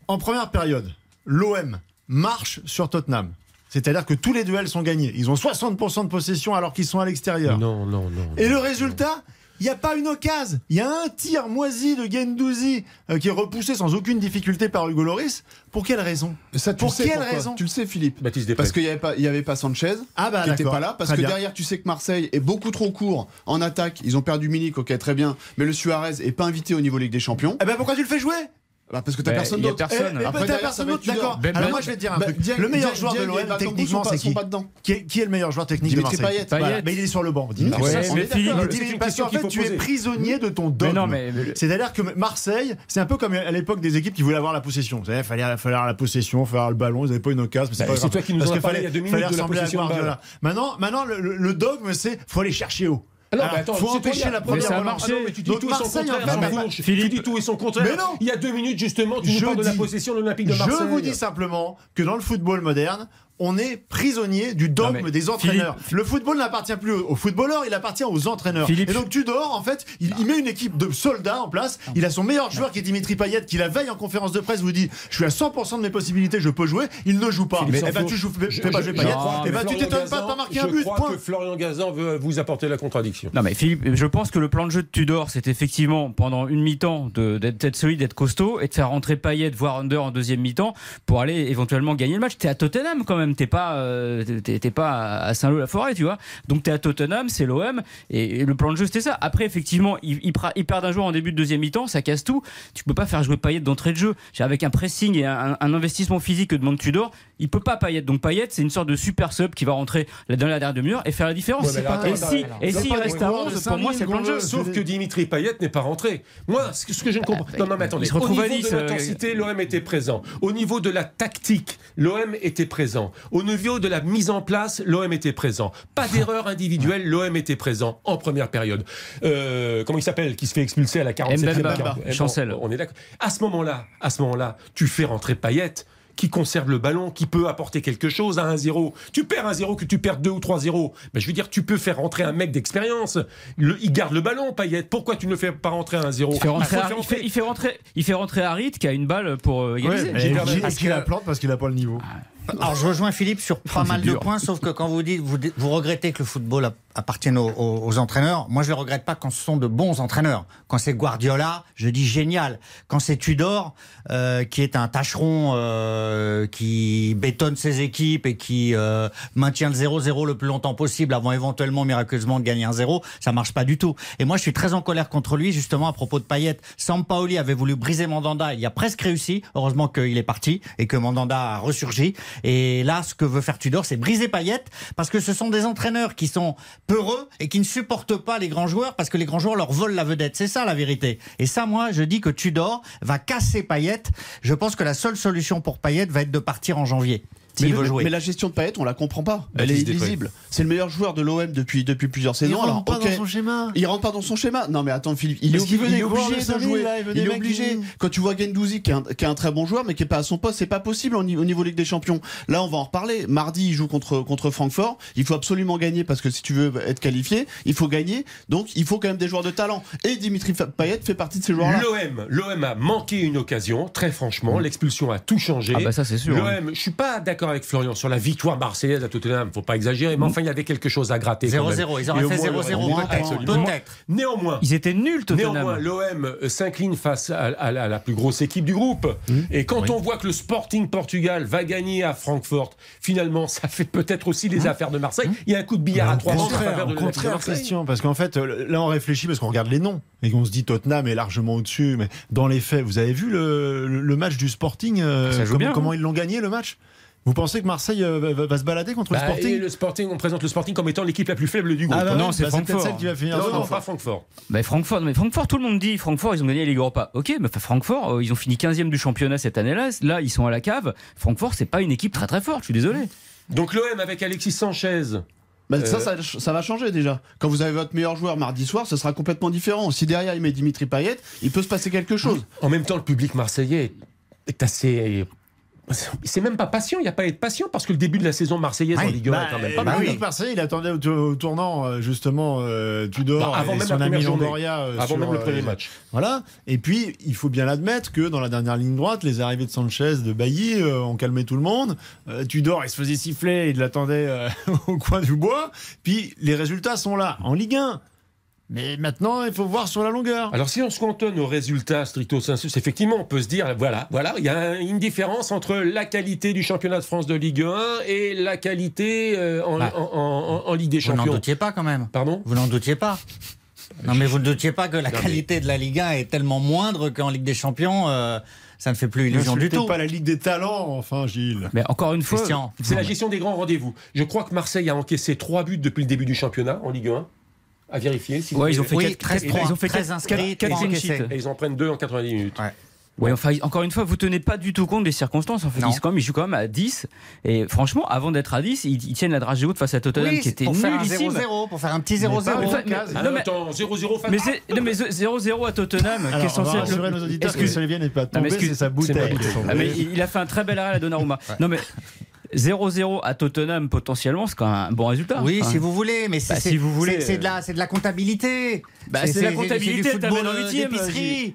En première période, l'OM marche sur Tottenham. C'est-à-dire que tous les duels sont gagnés. Ils ont 60% de possession alors qu'ils sont à l'extérieur. Non, non, non. Et non, le résultat il n'y a pas une occasion. Il y a un tir moisi de Gendouzi euh, qui est repoussé sans aucune difficulté par Hugo Loris. Pour quelle raison? Ça, tu Pour le sais quelle raison? Tu le sais, Philippe. Baptiste. Parce qu'il n'y avait, pas- y avait pas Sanchez, Ah bah qui n'était pas là. Parce Très que bien. derrière, tu sais que Marseille est beaucoup trop court en attaque. Ils ont perdu Milik, ok, très bien. Mais le Suarez est pas invité au niveau Ligue des Champions. Eh ben pourquoi tu le fais jouer? Bah, parce que t'as Bah, personne d'autre. personne. Eh, Après, t'as personne d'autre, d'accord. Ben, Alors ben, moi je vais te dire un Bah, truc. Dieng- le meilleur Dieng- joueur de Dieng l'OM techniquement c'est qui qui est, qui est le meilleur joueur technique Dimitri de Marseille Payet. Voilà. Mais il est sur le banc. Dimitri Ouais, Payet. mais. Philippe, parce qu'en fait tu es prisonnier de ton dogme. non, mais- mais- C'est-à-dire que Marseille, c'est un peu comme à l'époque des équipes qui voulaient avoir la possession. Il fallait, avoir la possession, avoir le ballon, ils n'avaient pas une occasion. Bah, c'est toi qui nous en parlé il y a deux minutes de la possession. Maintenant, le dogme, c'est faut aller chercher haut. Alors, Alors, mais attends, faut empêcher la mais première ça a marché. Ah non, mais tu dis Donc tout et son contraire. mais- Philippe- dis tout et son contraire. Mais non. Il y a deux minutes, justement, tu nous Je parles de la possession de l'Olympique de Je Marseille. vous dis simplement que dans le football moderne, on est prisonnier du dogme Non, mais des entraîneurs. Le football n'appartient plus aux footballeurs, il appartient aux entraîneurs. Philippe- Et donc Tudor, en fait, il, il met une équipe de soldats en place. Il a son meilleur joueur qui est Dimitri Payet, qui la veille en conférence de presse vous dit Je suis à 100% de mes possibilités, je peux jouer. Il ne joue pas. Philippe Eh ben, tu joues, je- fais pas je- jouer je Payet. crois Eh ben, tu t'étonnes pas de pas marquer un Je but. crois Point. que Florian Gazan veut vous apporter la contradiction. Non mais Philippe, je pense que le plan de jeu de Tudor, c'est effectivement pendant une mi-temps de- d'être d'être solide, d'être costaud et de faire rentrer Payet, voire Under en deuxième mi-temps pour aller éventuellement gagner le match. T'es à Tottenham quand même, t'es pas, euh, t'es t'es pas à Saint-Lô-la-Forêt, tu vois. Donc t'es à Tottenham, c'est l'OM et, et le plan de jeu c'était ça. Après effectivement, ils il, il perdent un joueur en début de deuxième mi-temps, ça casse tout. Tu peux pas faire jouer Payet d'entrée de jeu. Avec un pressing et un, un investissement physique que demande Tudor, il peut pas Payet. Donc Payet, c'est une sorte de super sub qui va rentrer dans la dernière demi-heure et faire la différence. Ouais, et si, et des reste à joueurs de 11, pour moi c'est le plan de jeu. Sauf que Dimitri Payet n'est pas rentré. Moi, ce que, ce que je ne comprends Ah, Non, non, mais attendez. il se retrouve Au à niveau 10, de euh, l'intensité, l'OM était présent. Au niveau de la tactique, l'OM était présent. Au niveau de la mise en place, l'OM était présent. Pas d'erreur individuelle, l'OM était présent en première période. Euh, comment il s'appelle Qui se fait expulser à la 47e Mbemba, quarante- Eh, Chancel. On est d'accord. À ce moment-là, à ce moment-là, tu fais rentrer Payet qui conserve le ballon, qui peut apporter quelque chose à 1-0. Tu perds 1-0, que tu perds 2 ou 3-0. Ben, je veux dire, tu peux faire rentrer un mec d'expérience. Il garde le ballon, Payet. Pourquoi tu ne le fais pas rentrer à 1-0 Il fait rentrer, Faut Harit- faire il fait, il fait rentrer, il fait rentrer Harit qui a une balle pour euh, égaliser. Ouais, J'ai et qui- parce et qui la plante parce qu'il n'a pas le niveau. [LAUGHS] Alors je rejoins Philippe sur pas c'est mal de points, sauf que quand vous dites, vous, vous regrettez que le football appartienne aux, aux- aux entraîneurs, moi je ne le regrette pas quand ce sont de bons entraîneurs. Quand c'est Guardiola, je dis génial. Quand c'est Tudor, euh, qui est un tâcheron euh, qui bétonne ses équipes et qui euh, maintient le 0-0 le plus longtemps possible avant éventuellement miraculeusement de gagner un 0, ça marche pas du tout. Et moi je suis très en colère contre lui justement à propos de Payet. Sampaoli avait voulu briser Mandanda, il y a presque réussi. Heureusement qu'il est parti et que Mandanda a ressurgi. Et là, ce que veut faire Tudor, c'est briser Payet parce que ce sont des entraîneurs qui sont peureux et qui ne supportent pas les grands joueurs parce que les grands joueurs leur volent la vedette. C'est ça la vérité. Et ça, moi, je dis que Tudor va casser Payet. Je pense que la seule solution pour Payet va être de partir en janvier. Mais, S'il le- veut jouer. mais la gestion de Payet, on la comprend pas. Elle est illisible. C'est le meilleur joueur de l'OM depuis, depuis plusieurs Il saisons. Alors, rentre pas ok. dans son schéma. Il rentre pas dans son schéma. Non, mais attends, Philippe, il est, obligé, il est de jouer. là, il il est obligé. il- Quand tu vois Gendouzi, qui est, un, qui est un très bon joueur, mais qui est pas à son poste, c'est pas possible au niveau, au niveau Ligue des Champions. Là, on va en reparler. Mardi, il joue contre, contre Francfort. Il faut absolument gagner parce que si tu veux être qualifié, il faut gagner. Donc, il faut quand même des joueurs de talent. Et Dimitri Payet fait partie de ces joueurs-là. L'OM, l'OM a manqué une occasion, très franchement. L'expulsion a tout changé. Ah bah ça c'est sûr. hein. L'OM, je suis pas d'accord d'accord avec Florian sur la victoire marseillaise à Tottenham. Faut pas exagérer, mais enfin il y avait quelque chose à gratter. quand même. 0-0, ils auraient au fait moins, 0-0 au moins, peut-être. Néanmoins, Ils étaient nuls, Tottenham. Néanmoins, l'OM euh, s'incline face à, à la, la plus grosse équipe du groupe. Mmh. Et quand on voit que le Sporting Portugal va gagner à Francfort, finalement, ça fait peut-être aussi Mmh. les affaires de Marseille. Il y a un coup de billard à Au trois de au contraire. Christian, parce qu'en fait, là, on réfléchit parce qu'on regarde les noms et qu'on se dit Tottenham est largement au-dessus. Mais dans les faits, vous avez vu le, le- le match du Sporting euh, Ça joue comment, bien, comment ils l'ont gagné le match? Vous pensez que Marseille euh, va, va- va se balader contre Bah, le Sporting et le Sporting, on présente le Sporting comme étant l'équipe la plus faible du groupe. Ah bah non, oui, c'est bah, Francfort. celle qui va finir. non, non, pas Francfort. Bah, Francfort, mais Francfort, tout le monde dit Francfort, ils ont gagné Ligue Europa. Ok, mais enfin, Francfort, euh, ils ont fini 15e du championnat cette année-là. Là, ils sont à la cave. Francfort, c'est pas une équipe très très forte, je suis désolé. Donc l'OM avec Alexis Sanchez. Bah, ça, Euh, ça, ça va changer déjà. Quand vous avez votre meilleur joueur mardi soir, ce sera complètement différent. Si derrière il met Dimitri Payet, il peut se passer quelque chose. En même temps, le public marseillais est assez. C'est même pas patient, il n'y a pas à être patient parce que le début de la saison marseillaise en Ligue 1 Bah, est quand même pas bah mal. oui, Marseille, il attendait au, au tournant euh, justement euh, Tudor Bah, avant et même son la ami. Longoria. euh, Avant sur, même le premier euh, match. Voilà. Et puis, il faut bien l'admettre que dans la dernière ligne droite, les arrivées de Sanchez, de Bailly euh, ont calmé tout le monde. Euh, Tudor, il se faisait siffler, il l'attendait euh, [LAUGHS] au coin du bois. Puis, les résultats sont là, en Ligue 1. Mais maintenant, il faut voir sur la longueur. Alors si on se cantonne aux résultats stricto sensus, effectivement, on peut se dire, voilà, voilà, il y a un- une différence entre la qualité du championnat de France de Ligue 1 et la qualité euh, en, Bah, en- en- en- en Ligue des Vous n'en Champions. doutiez pas quand même. Pardon? Vous n'en doutiez pas? Non, mais vous ne doutiez pas que la Non, mais- qualité de la Ligue 1 est tellement moindre qu'en Ligue des Champions, euh, ça ne fait plus illusion du tout. pas la Ligue des talents, enfin, Gilles. Mais encore une fois, C'est la gestion des grands rendez-vous. Je crois que Marseille a encaissé trois buts depuis le début du championnat en Ligue 1. À vérifier. Si vous Ouais, ils ont fait Oui, quatre- 13 quatre- ils ont fait 13 quatre- inscrits, quatre- quatre trois clean encaissés. sheets. Et ils en prennent deux en 90 minutes. Ouais. Ouais, enfin, encore une fois, vous tenez pas du tout compte des circonstances. En fait, Non. ils, quand même, ils jouent quand même à 10. Et franchement, avant d'être à 10, ils, ils tiennent la dragée haute face à Tottenham Oui, qui était pour faire un nullissime. 0-0, pour faire un petit 0-0. Mais pas- mais- Ah, non, mais- 0-0 Mais c'est non, mais 0-0 à Tottenham, qui est censé être le- nos auditeurs que n'est pas tombé, excuse- c'est sa bouteille. Ah, mais il il a fait un très bel arrêt à Donnarumma. Non mais 0-0 à Tottenham potentiellement, c'est quand même un bon résultat. Oui, Enfin, si vous voulez, mais c'est Bah, si vous voulez, c'est- c'est de la, c'est de la comptabilité. Bah, c'est la comptabilité, elle t'amène en euh, huitième.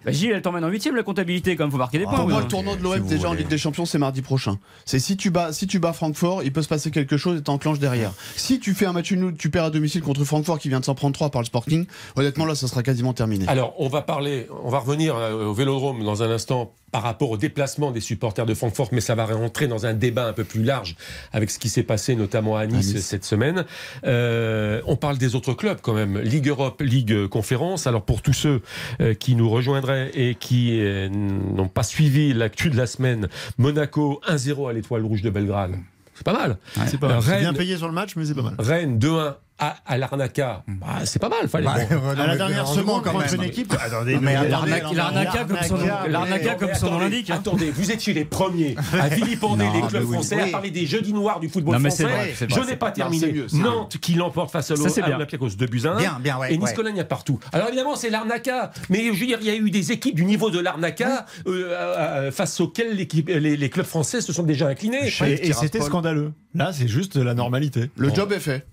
Bah, Gilles, elle t'emmène en huitième la comptabilité, quand même, faut marquer des points. Pour moi, le tournant de l'OM déjà en. Ligue des Champions, c'est mardi prochain. C'est si tu bats, si tu bats Francfort, il peut se passer quelque chose et t'enclenches derrière. Si tu fais un match nul, tu perds à domicile contre Francfort qui vient de s'en prendre 3 par le Sporting, honnêtement là, ça sera quasiment terminé. Alors, on va parler, on va revenir euh, au Vélodrome dans un instant par rapport au déplacement des supporters de Francfort, mais ça va rentrer dans un débat un peu plus large avec ce qui s'est passé notamment à Nice, À Nice. cette semaine. Euh, on parle des autres clubs quand même, Ligue Europe, Ligue Conférence. Alors pour tous ceux euh, qui nous rejoindraient et qui euh, n'ont pas suivi l'actu de la semaine, Monaco 1-0 à l'Étoile Rouge de Belgrade. C'est pas mal. C'est pas mal. C'est Rennes- bien payé sur le match, mais c'est pas mal. Rennes 2-1 à, à l'Arnaca. Bah, c'est pas mal. Fallait, Bah, bon. euh, À la dernière seconde une même. équipe. Attendez, mais attendez, regardez, L'arnaca, comme son nom- l'arnaca, comme son nom attendez, l'indique. hein. Attendez, vous étiez les premiers [LAUGHS] à vilipender les clubs oui. français, à parler des jeudis noirs du football Non, mais c'est français. Je n'ai pas terminé. Nantes qui l'emporte face à l'Olympiakos 2 buts à 1. Bien, bien, ouais, et Nice. Cologne à partout. Alors évidemment, c'est l'Arnaca. Mais je veux dire, il y a eu des équipes du niveau de l'Arnaca euh, euh, face auxquelles les, clubs français se sont déjà inclinés. Et c'était scandaleux. Là, c'est juste la normalité. Le job est fait.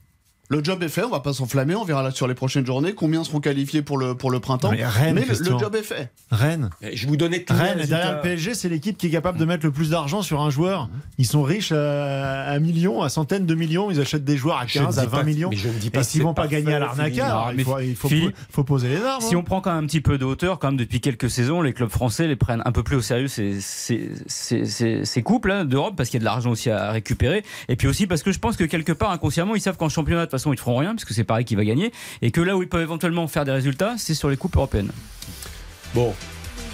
Le job est fait, on va pas s'enflammer, on verra là sur les prochaines journées combien seront qualifiés pour le, pour le printemps. Mais Rennes, le, le job est fait. Rennes. Et Je vous donnais les Rennes, derrière le PSG, c'est l'équipe qui est capable de mettre le plus d'argent sur un joueur. Ils sont riches à, à millions, à centaines de millions. Ils achètent des joueurs à Je ne 15, à dis 20 pas- millions. mais je ne dis Et pas s'ils que vont pas gagner à Non, il mais faut, il faut, Philippe, faut poser les armes. Si hein. on prend quand même un petit peu de hauteur, quand même depuis quelques saisons, les clubs français les prennent un peu plus au sérieux ces, ces, ces, ces- ces couples hein, d'Europe parce qu'il y a de l'argent aussi à récupérer. Et puis aussi parce que je pense que quelque part inconsciemment ils savent qu'en championnat de façon ils ne feront rien parce que c'est pareil qui va gagner et que là où ils peuvent éventuellement faire des résultats, c'est sur les coupes européennes. Bon,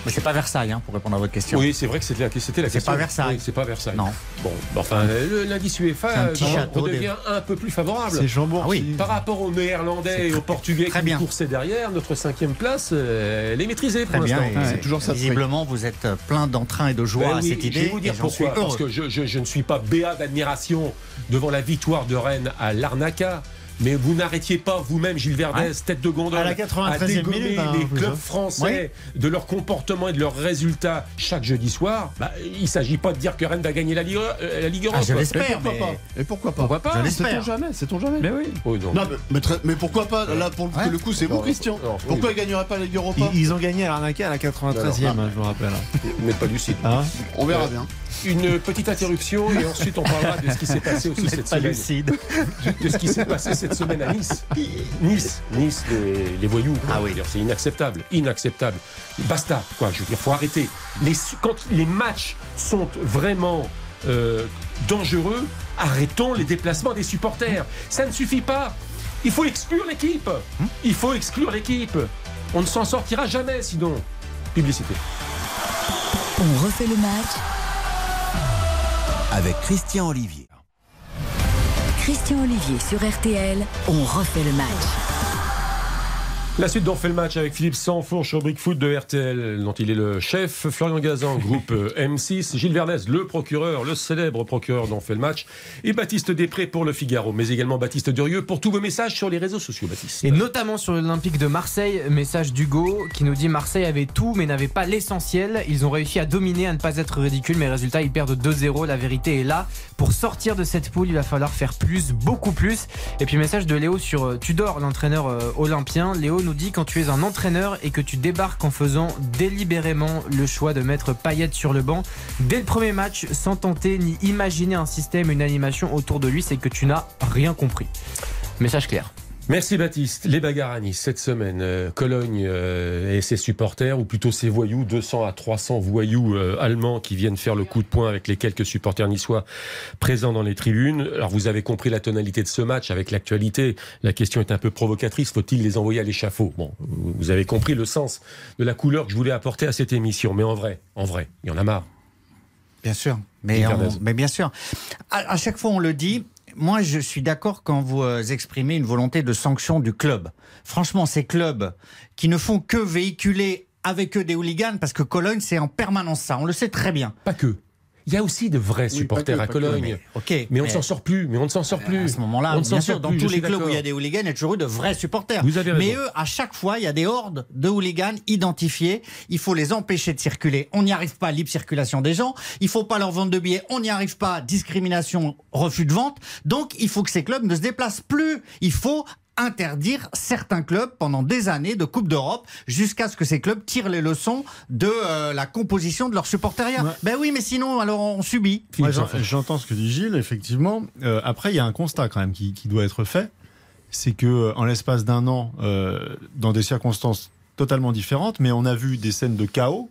Mais c'est pas Versailles, hein, pour répondre à votre question. oui, c'est vrai que c'était la, c'était la C'est question. pas Versailles. Oui, c'est pas Versailles. Non. Bon, enfin, le- l'indice C'est UEFA un petit euh, château redevient un peu plus favorable. C'est Chambourg. Ah oui. Par rapport aux Néerlandais et aux Portugais très qui bien. coursaient derrière, notre cinquième place, euh, elle est maîtrisée pour Très bien. l'instant. c'est toujours ça Visiblement, vous êtes plein d'entrain et de joie Ben à oui, cette idée. je vais vous dire pourquoi. Parce que je, je- je ne suis pas béat d'admiration devant la victoire de Rennes à l'Arnaca. Mais vous n'arrêtiez pas vous-même, Gilles Verdez, tête de gondole, À la 93e dégommer minute, hein, les clubs hein. français de leur comportement et de leurs résultats chaque jeudi soir. Bah, il ne s'agit pas de dire que Rennes va gagner la Ligue, euh, la Ligue Ah, je l'espère, pourquoi mais... pas Et pourquoi pas Pourquoi pas Je C'est jamais, c'est ton jamais. Mais oui. Oh, non. Non, mais, mais mais pourquoi pas Là, pour le, Ouais. le coup, c'est vous, Christian. non, oui. Pourquoi il gagnerait pas la Ligue Europa Ils, ils ont gagné à l'arnaca à la 93e, hein, je me rappelle. Vous n'êtes pas lucide. Hein On verra bien. Une petite interruption et ensuite on parlera de ce qui s'est passé aussi cette semaine. De, de ce qui s'est passé cette semaine à Nice. Nice, Nice, les, les voyous. Ah oui. C'est inacceptable, inacceptable. Basta, quoi. Je veux dire, faut arrêter. Les, quand les matchs sont vraiment euh, dangereux, arrêtons les déplacements des supporters. Ça ne suffit pas. Il faut exclure l'équipe. Il faut exclure l'équipe. On ne s'en sortira jamais sinon. Publicité. On refait le match. Avec Christian Olivier. Christian Olivier sur RTL. On refait le match. La suite d'On fait le match avec Philippe Sanfourche au Brick Foot de RTL, dont il est le chef, Florian Gazan, groupe euh, M6, Gilles Vernès, le procureur, le célèbre procureur d'On fait le match, et Baptiste Després pour le Figaro, mais également Baptiste Durieux pour tous vos messages sur les réseaux sociaux, Baptiste. Et notamment sur l'Olympique de Marseille, message d'Hugo qui nous dit Marseille avait tout mais n'avait pas l'essentiel. Ils ont réussi à dominer, à ne pas être ridicule, mais résultat ils perdent 2-0. La vérité est là. Pour sortir de cette poule, il va falloir faire plus, beaucoup plus. Et puis message de Léo sur euh, Tudor, l'entraîneur euh, olympien. Léo nous dit quand tu es un entraîneur et que tu débarques en faisant délibérément le choix de mettre Payet sur le banc dès le premier match sans tenter ni imaginer un système, une animation autour de lui, c'est que tu n'as rien compris. Message clair. Merci Baptiste. Les bagarres à Nice cette semaine. euh, Cologne euh, et ses supporters, ou plutôt ses voyous, 200 à 300 voyous euh, allemands qui viennent faire le coup de poing avec les quelques supporters niçois présents dans les tribunes. Alors vous avez compris la tonalité de ce match avec l'actualité. La question est un peu provocatrice. Faut-il les envoyer à l'échafaud? Bon, vous avez compris le sens de la couleur que je voulais apporter à cette émission. Mais en vrai, en vrai, il y en a marre. Bien sûr, mais, on- mais bien sûr. À, à chaque fois, on le dit. Moi, je suis d'accord quand vous euh, exprimez une volonté de sanction du club. Franchement, ces clubs qui ne font que véhiculer avec eux des hooligans, parce que Cologne, c'est en permanence ça. On le sait très bien. Pas que. Il y a aussi de vrais supporters que, à pas que. Cologne. Mais, ok, Mais on ne s'en sort plus, mais on ne s'en sort plus. À ce moment-là, On ne s'en bien sort sûr, dans plus, tous les clubs où il y a des hooligans, il y a toujours eu de vrais supporters. Vous avez Mais eux, à chaque fois, il y a des hordes de hooligans identifiés. Il faut les empêcher de circuler. On n'y arrive pas, libre circulation des gens. Il faut pas leur vendre de billets. On n'y arrive pas, discrimination, refus de vente. Donc, il faut que ces clubs ne se déplacent plus. Il faut interdire certains clubs pendant des années de Coupe d'Europe jusqu'à ce que ces clubs tirent les leçons de euh, la composition de leur supporteria. Ouais. Ben oui, mais sinon, alors on subit. J'entends ce que dit Gilles, effectivement. Euh, après, il y a un constat quand même qui, qui doit être fait. C'est que euh, en l'espace d'un an, euh, dans des circonstances totalement différentes, mais on a vu des scènes de chaos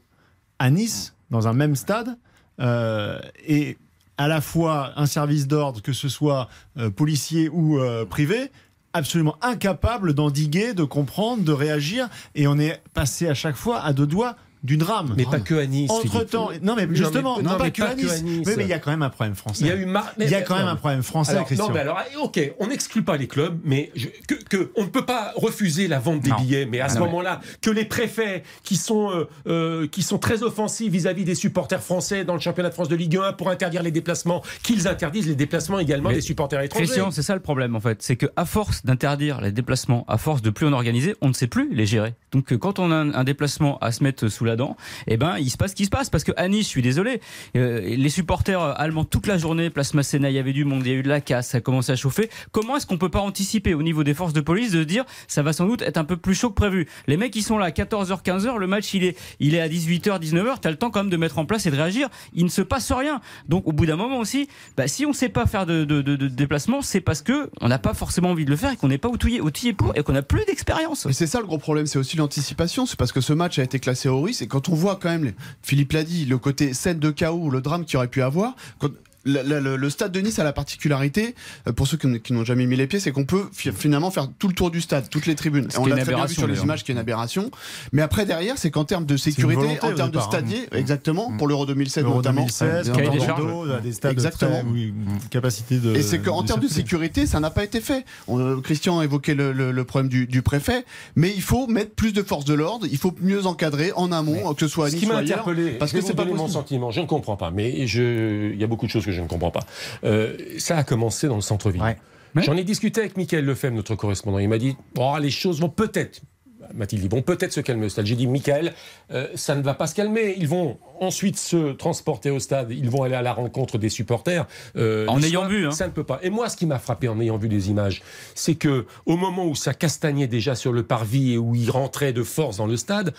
à Nice, dans un même stade, euh, et à la fois un service d'ordre, que ce soit euh, policier ou euh, privé, absolument incapable d'endiguer, de comprendre, de réagir, et on est passé à chaque fois à deux doigts du drame. Mais pas que à Nice. Entre temps, non mais justement, non, pas, que, à Nice. Oui, mais il y a quand même un problème français. Il y a eu Il y a quand même un problème français, Christian. Non, mais alors, ok, on n'exclut pas les clubs, mais que, on ne peut pas refuser la vente des billets. Mais à Ah ce moment-là, que les préfets qui sont euh, euh, qui sont très offensifs vis-à-vis des supporters français dans le championnat de France de Ligue 1 pour interdire les déplacements, qu'ils interdisent les déplacements également des supporters étrangers. Christian, c'est ça le problème en fait, c'est que à force d'interdire les déplacements, à force de plus en organiser, on ne sait plus les gérer. Donc euh, quand on a un déplacement à se mettre sous la dent, eh ben il se passe ce qui se passe parce que à Nice, je suis désolé, euh, les supporters allemands toute la journée, place Masséna, il y avait du monde, il y a eu de la casse, ça a à chauffer. Comment est-ce qu'on peut pas anticiper au niveau des forces de police de dire ça va sans doute être un peu plus chaud que prévu? Les mecs ils sont là à 14h 15h, le match il est il est à 18h 19h, tu as le temps quand même de mettre en place et de réagir, il ne se passe rien. Donc au bout d'un moment aussi, bah, si on sait pas faire de, de, déplacement, c'est parce que on n'a pas forcément envie de le faire et qu'on n'est pas outillé, outillé pour et qu'on n'a plus d'expérience. C'est ça le gros problème, c'est aussi l'anticipation. C'est parce que ce match a été classé au risque et quand on voit quand même, Philippe l'a dit, le côté scène de chaos, le drame qu'il aurait pu avoir. La- la- le, le stade de Nice a la particularité, euh, pour ceux qui, qui n'ont jamais mis les pieds, c'est qu'on peut fi- finalement faire tout le tour du stade, toutes les tribunes. Ce on l'a très bien vu aberration, sur les images, qui est une aberration. Mais après derrière, c'est qu'en termes de sécurité, volonté en termes de départ, stadier, exactement, pour l'Euro 2007 Euro notamment. 2016, Cahier des Bordeaux, des stades Exactement. très- oui, capacité de. Et c'est qu'en termes de sécurité, ça n'a pas été fait. On, euh, Christian a évoqué le, le- le problème du, du préfet, mais il faut mettre plus de forces de l'ordre, il faut mieux encadrer en amont, que ce soit à Ce Nice qui ou m'a ailleurs, interpellé, parce que c'est pas mon sentiment. Je ne comprends pas, mais il y a beaucoup de choses que je ne comprends pas. Euh, ça a commencé dans le centre-ville. Ouais. J'en ai discuté avec Michael Lefebvre, notre correspondant. Il m'a dit oh, les choses vont peut-être. Mathilde dit, vont peut-être se calmer au stade. J'ai dit, Michael, euh, ça ne va pas se calmer. Ils vont ensuite se transporter au stade. Ils vont aller à la rencontre des supporters. Euh, En ayant soir, vu, hein. Ça ne peut pas. Et moi, ce qui m'a frappé en ayant vu des images, c'est que au moment où ça castagnait déjà sur le parvis et où ils rentraient de force dans le stade,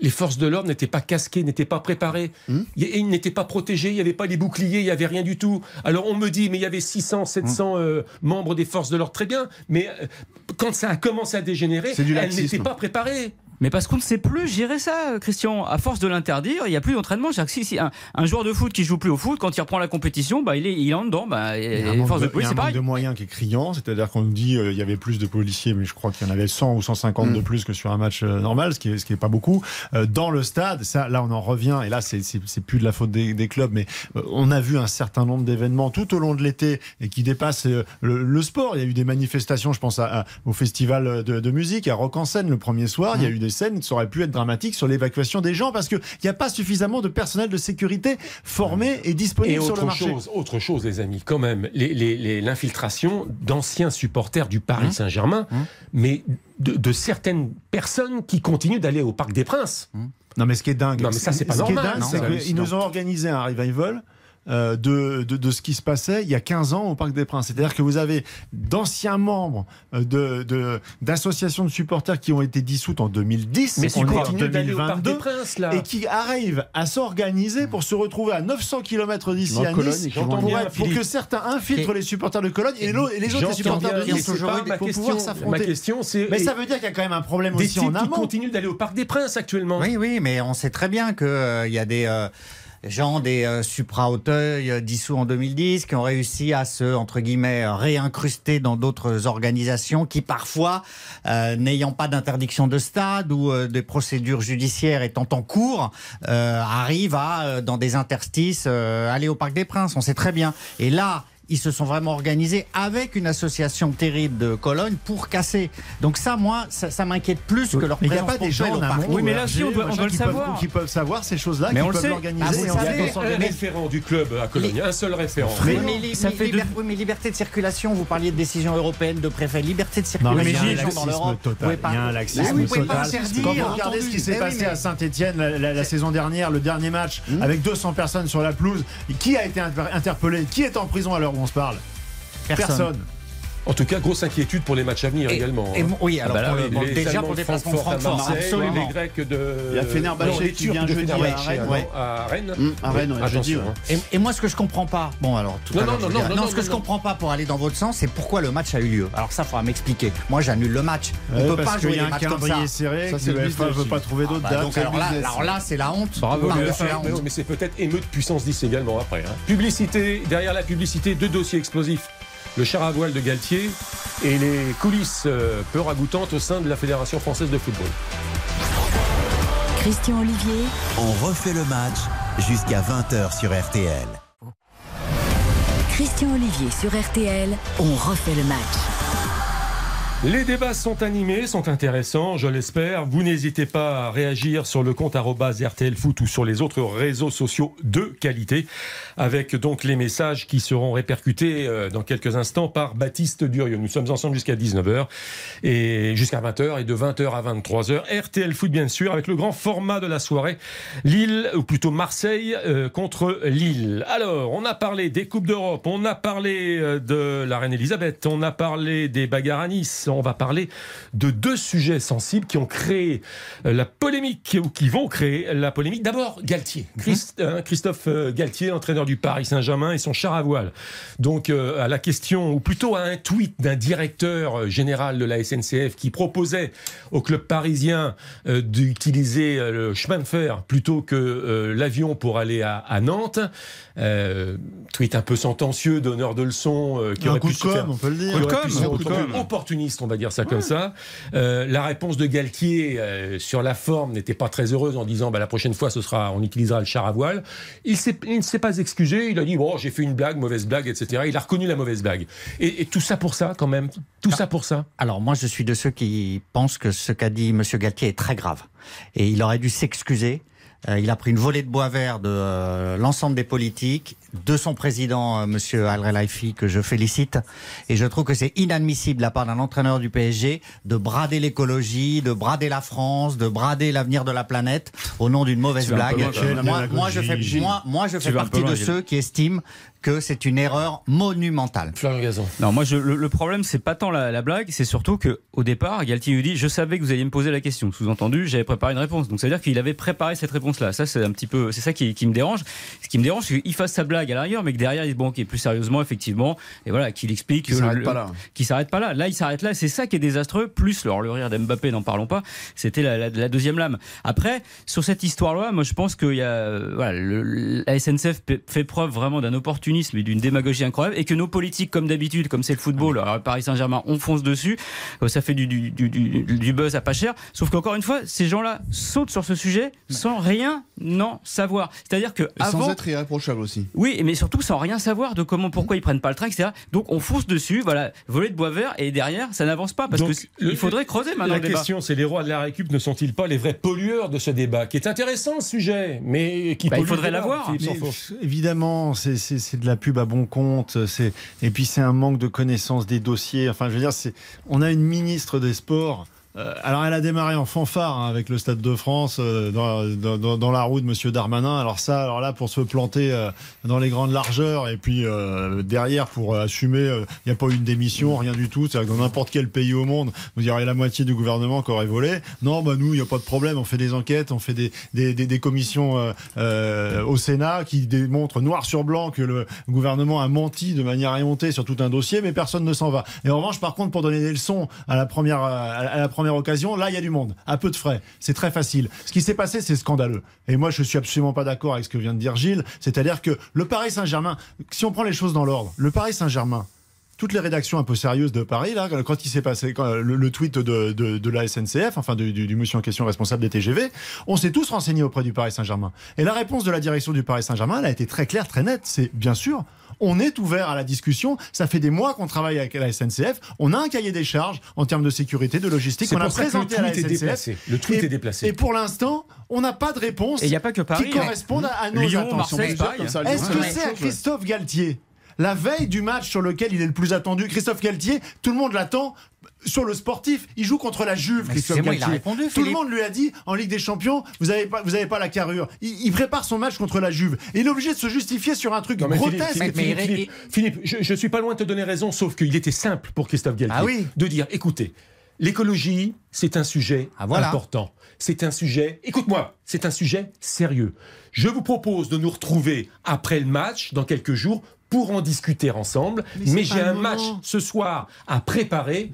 les forces de l'ordre n'étaient pas casquées, n'étaient pas préparées. Et Ils n'étaient pas protégés, il n'y avait pas les boucliers, il n'y avait rien du tout. Alors on me dit, mais il y avait 600, 700 Hmm. euh, membres des forces de l'ordre, très bien. Mais euh, quand ça a commencé à dégénérer, elles n'étaient pas préparées. Mais parce qu'on ne sait plus gérer ça, Christian. À force de l'interdire, il n'y a plus d'entraînement. C'est-à-dire que si, si un, un joueur de foot qui joue plus au foot, quand il reprend la compétition, bah, il, est, il est en dedans. Bah, Il y a un manque force de de, il y police, a un c'est manque de moyens qui est criant, c'est-à-dire qu'on nous dit euh, il y avait plus de policiers, mais je crois qu'il y en avait 100 ou 150 de Mm. plus que sur un match euh, normal, ce qui est, ce qui est pas beaucoup. Euh, dans le stade, ça, là, on en revient, et là, c'est, c'est, c'est plus de la faute des, des clubs, mais euh, on a vu un certain nombre d'événements tout au long de l'été et qui dépassent euh, le, le sport. Il y a eu des manifestations, je pense à, à- au festival de, de musique à Rock en Seine le premier soir. Il y a eu des scènes qui auraient pu être dramatiques sur l'évacuation des gens parce qu'il n'y a pas suffisamment de personnel de sécurité formé et disponible Et sur le marché. chose, autre chose, les amis, quand même, l'infiltration d'anciens supporters du Paris Saint-Germain, mais de, de certaines personnes qui continuent d'aller au Parc des Princes. Non, mais ce qui est dingue, Non, mais ça, c'est pas ce qui est normal, dingue, non, c'est hallucinant. nous ont organisé un revival. Euh, de, de, de ce qui se passait il y a 15 ans au Parc des Princes. C'est-à-dire que vous avez d'anciens membres euh, de, de, d'associations de supporters qui ont été dissoutes en 2010, Mais on qui est en continuent d'aller au Parc 2022, des Princes, là. et qui arrivent à s'organiser pour se retrouver à 900 km d'ici à Cologne, Nice qui pour, être- que certains infiltrent les supporters de Cologne et les, et les autres les supporters bien, de Nice c'est pas ma pour question. pouvoir Ma s'affronter. question, c'est Mais ça veut dire qu'il y a quand même un problème des aussi types en qui amont. continuent d'aller au Parc des Princes actuellement. Oui, oui, mais on sait très bien qu'il y a des euh, gens, des euh, supra-auteuils euh, dissous en 2010 qui ont réussi à se, entre guillemets, euh, réincruster dans d'autres organisations qui, parfois, euh, n'ayant pas d'interdiction de stade ou euh, des procédures judiciaires étant en cours, euh, arrivent à, dans des interstices, aller au Parc des Princes. On sait très bien. Et là, ils se sont vraiment organisés avec une association terrible de Cologne pour casser. Donc ça, moi, ça, ça m'inquiète plus que leur Mais il n'y a présence pas des gens en amont. Oui, mais là RG, on doit- on machin, doit le qui peuvent- savoir. Qui peuvent savoir ces choses-là, Mais qui on le peuvent sait. l'organiser. Ah, ensuite, on Un s'organise. référent du club à Cologne, un seul référent. Mais, Oui, mais les, ça mais fait liber- deux- oui, mais liberté de circulation, vous parliez de décision européenne de préfet, liberté de Non, circulation mais il y a un dans laxisme l'Europe. Vous total. pouvez pas- Il y a un laxisme total. Quand vous regardez ce qui s'est Eh passé à Saint-Etienne la, saison dernière, le dernier match, avec 200 personnes sur la pelouse, qui a été inter- interpellé Qui est en prison à l'heure où on se parle Personne. En tout cas, grosse inquiétude pour les matchs à venir Et- également. et hein. oui, alors bah là, pour Les déjà Allemands pour le de déplacement de Francfort à Francfort, Marseille, absolument. les Grecs de. Il y a Fenerbahçe qui Turcs vient de jeudi à Fenerbahçe, Rennes, non, ouais. à Rennes. Hum, à Rennes, ouais, Attention. jeudi, ouais. hein. Et, et moi, ce que je comprends pas, bon, alors tout Non, à non, non, non, non, ce que je comprends pas pour aller dans votre sens, c'est pourquoi le match a eu lieu. Alors ça, faudra m'expliquer. Moi, j'annule le match. On Ouais, peut pas jouer des un matchs comme calendrier ça. serré, Ça, ne veut pas trouver d'autres Bah, dates. alors là, c'est la honte. Bravo, Mais, honte. oui, mais c'est peut-être émeute puissance 10 également après. hein. Publicité, derrière la publicité, deux dossiers explosifs. Le char à voile de Galtier et les coulisses euh, peu ragoûtantes au sein de la Fédération française de football. Christian Olivier, On refait le match jusqu'à 20h sur RTL. Christian Olivier sur RTL, on refait le match. Les débats sont animés, sont intéressants, je l'espère. Vous n'hésitez pas à réagir sur le compte arobase RTL Foot ou sur les autres réseaux sociaux de qualité, avec donc les messages qui seront répercutés euh, dans quelques instants par Baptiste Durieux. Nous sommes ensemble jusqu'à 19h et jusqu'à 20h et de 20h à 23h. RTL Foot bien sûr, avec le grand format de la soirée, Lille, ou plutôt Marseille euh, contre Lille. Alors, on a parlé des Coupes d'Europe, on a parlé euh, de la Reine Elisabeth, on a parlé des bagarres à Nice, on va parler de deux sujets sensibles qui ont créé euh, la polémique, ou qui vont créer la polémique. D'abord, Galtier. Christ- hein, Christophe euh, Galtier, entraîneur du Paris Saint-Germain et son char à voile. Donc, euh, à la question, ou plutôt à un tweet d'un directeur général de la SNCF qui proposait au club parisien euh, d'utiliser le chemin de fer plutôt que euh, l'avion pour aller à, à Nantes. Tweet un peu sentencieux, donneur de leçons, euh, qui Un aurait coup pu de se faire on peut le dire. Coup de com'. opportuniste, on va dire ça comme ça. Euh, la réponse de Galtier euh, sur la forme n'était pas très heureuse en disant bah, la prochaine fois ce sera, on utilisera le char à voile. Il, ne s'est pas excusé, il a dit bon j'ai fait une blague, mauvaise blague, etc. Il a reconnu la mauvaise blague. Et, et tout ça pour ça quand même, tout ça pour ça? Alors moi, je suis de ceux qui pensent que ce qu'a dit Monsieur Galtier est très grave. Et il aurait dû s'excuser. Euh, il a pris une volée de bois vert de euh, l'ensemble des politiques, de son président, euh, Monsieur Al Relaifi, que je félicite. Et je trouve que c'est inadmissible de la part d'un entraîneur du PSG de brader l'écologie, de brader la France, de brader l'avenir de la planète au nom d'une mauvaise blague. loin, moi, moi, je fais, moi, moi, je partie de ceux qui estiment que c'est une erreur monumentale. Florian Gazon. Non, moi, je- le, le problème, c'est pas tant la, la blague, c'est surtout que au départ, Galtier lui dit Je savais que vous alliez me poser la question. Sous-entendu, j'avais préparé une réponse. Donc, ça veut dire qu'il avait préparé cette réponse-là. Ça, c'est un petit peu. C'est ça qui, qui me dérange. Ce qui me dérange, c'est qu'il fasse sa blague à l'arrière, mais que derrière, il dit Bon, ok, plus sérieusement, effectivement. Et voilà, qu'il explique. Qu'il que s'arrête pas là. Qu'il s'arrête pas là. Là, il s'arrête là. C'est ça qui est désastreux. Plus, alors, le rire d'Mbappé, n'en parlons pas. C'était la, la- la deuxième lame. Après, sur cette histoire-là, moi, je pense qu'il y a. euh, Voilà, le- la SNCF fait preuve vraiment d'un opportunisme et d'une démagogie incroyable. Et que nos politiques, comme d'habitude, comme c'est le football, alors, Paris Saint-Germain, on fonce dessus. Euh, Ça fait du, du, du- du- du buzz à pas cher. Sauf qu'encore une fois, ces gens-là sautent sur ce sujet sans rien en savoir. C'est-à-dire que Et sans avant. être irréprochable aussi. Oui, mais surtout sans rien savoir de comment, pourquoi ils prennent pas le train, etc. Donc on fonce dessus, voilà, volet de bois vert, et derrière, ça n'avance pas parce Donc, que il faudrait creuser maintenant La le question, c'est les rois de la récup ne sont-ils pas les vrais pollueurs de ce débat Qui est intéressant ce sujet, mais qui Bah, il faudrait le l'avoir. Évidemment, c'est de la pub à bon compte. c'est- Et puis c'est un manque de connaissance des dossiers. Enfin, je veux dire, c'est- on a une ministre des Sports. Euh, alors, elle a démarré en fanfare hein, avec le Stade de France euh, dans, dans- dans- la roue de Monsieur Darmanin. Alors ça, alors là, pour se planter euh, dans les grandes largeurs et puis euh, derrière pour assumer, euh, il n'y a pas eu de démission, rien du tout. C'est-à-dire que dans n'importe quel pays au monde, vous aurez la moitié du gouvernement qui aurait volé. Non, bah nous, il n'y a pas de problème. On fait des enquêtes, on fait des, des, des- des commissions au Sénat qui démontrent noir sur blanc que le gouvernement a menti de manière éhontée sur tout un dossier, mais personne ne s'en va. Et en revanche, par contre, pour donner des leçons à la première, à la première occasion, là, il y a du monde, à peu de frais. C'est très facile. Ce qui s'est passé, c'est scandaleux. Et moi, je suis absolument pas d'accord avec ce que vient de dire Gilles. C'est-à-dire que le Paris Saint-Germain, si on prend les choses dans l'ordre, le Paris Saint-Germain, toutes les rédactions un peu sérieuses de Paris, là, quand il s'est passé quand, le, tweet de, la SNCF, enfin du, du, du monsieur en question responsable des TGV, on s'est tous renseignés auprès du Paris Saint-Germain. Et la réponse de la direction du Paris Saint-Germain, elle a été très claire, très nette. C'est bien sûr. On est ouvert à la discussion. Ça fait des mois qu'on travaille avec la SNCF. On a un cahier des charges en termes de sécurité, de logistique. On a présenté à la SNCF. déplacé. Le tweet et, est déplacé. Et pour l'instant, on n'a pas de réponse Et il n'y a pas que Paris. qui hein. correspondent à, nos Lyon, ça, Est-ce que ouais. c'est à Christophe Galtier? La veille du match sur lequel il est le plus attendu, Christophe Galtier, tout le monde l'attend sur le sportif. Il joue contre la Juve, Mais Christophe excusez-moi, il a Galtier. répondu, tout le monde lui a dit en Ligue des Champions, vous n'avez pas, vous avez pas la carrure. Il, il prépare son match contre la Juve. Et il est obligé de se justifier sur un truc Non, mais Philippe, grotesque. Philippe, Mais- Philippe, mais- Philippe, Philippe, je, je suis pas loin de te donner raison, sauf qu'il était simple pour Christophe Galtier Ah oui. de dire écoutez, l'écologie, c'est un sujet Ah, voilà. important. C'est un sujet, écoute-moi, c'est un sujet sérieux. Je vous propose de nous retrouver après le match, dans quelques jours, pour en discuter ensemble. Mais j'ai un moment. match ce soir à préparer.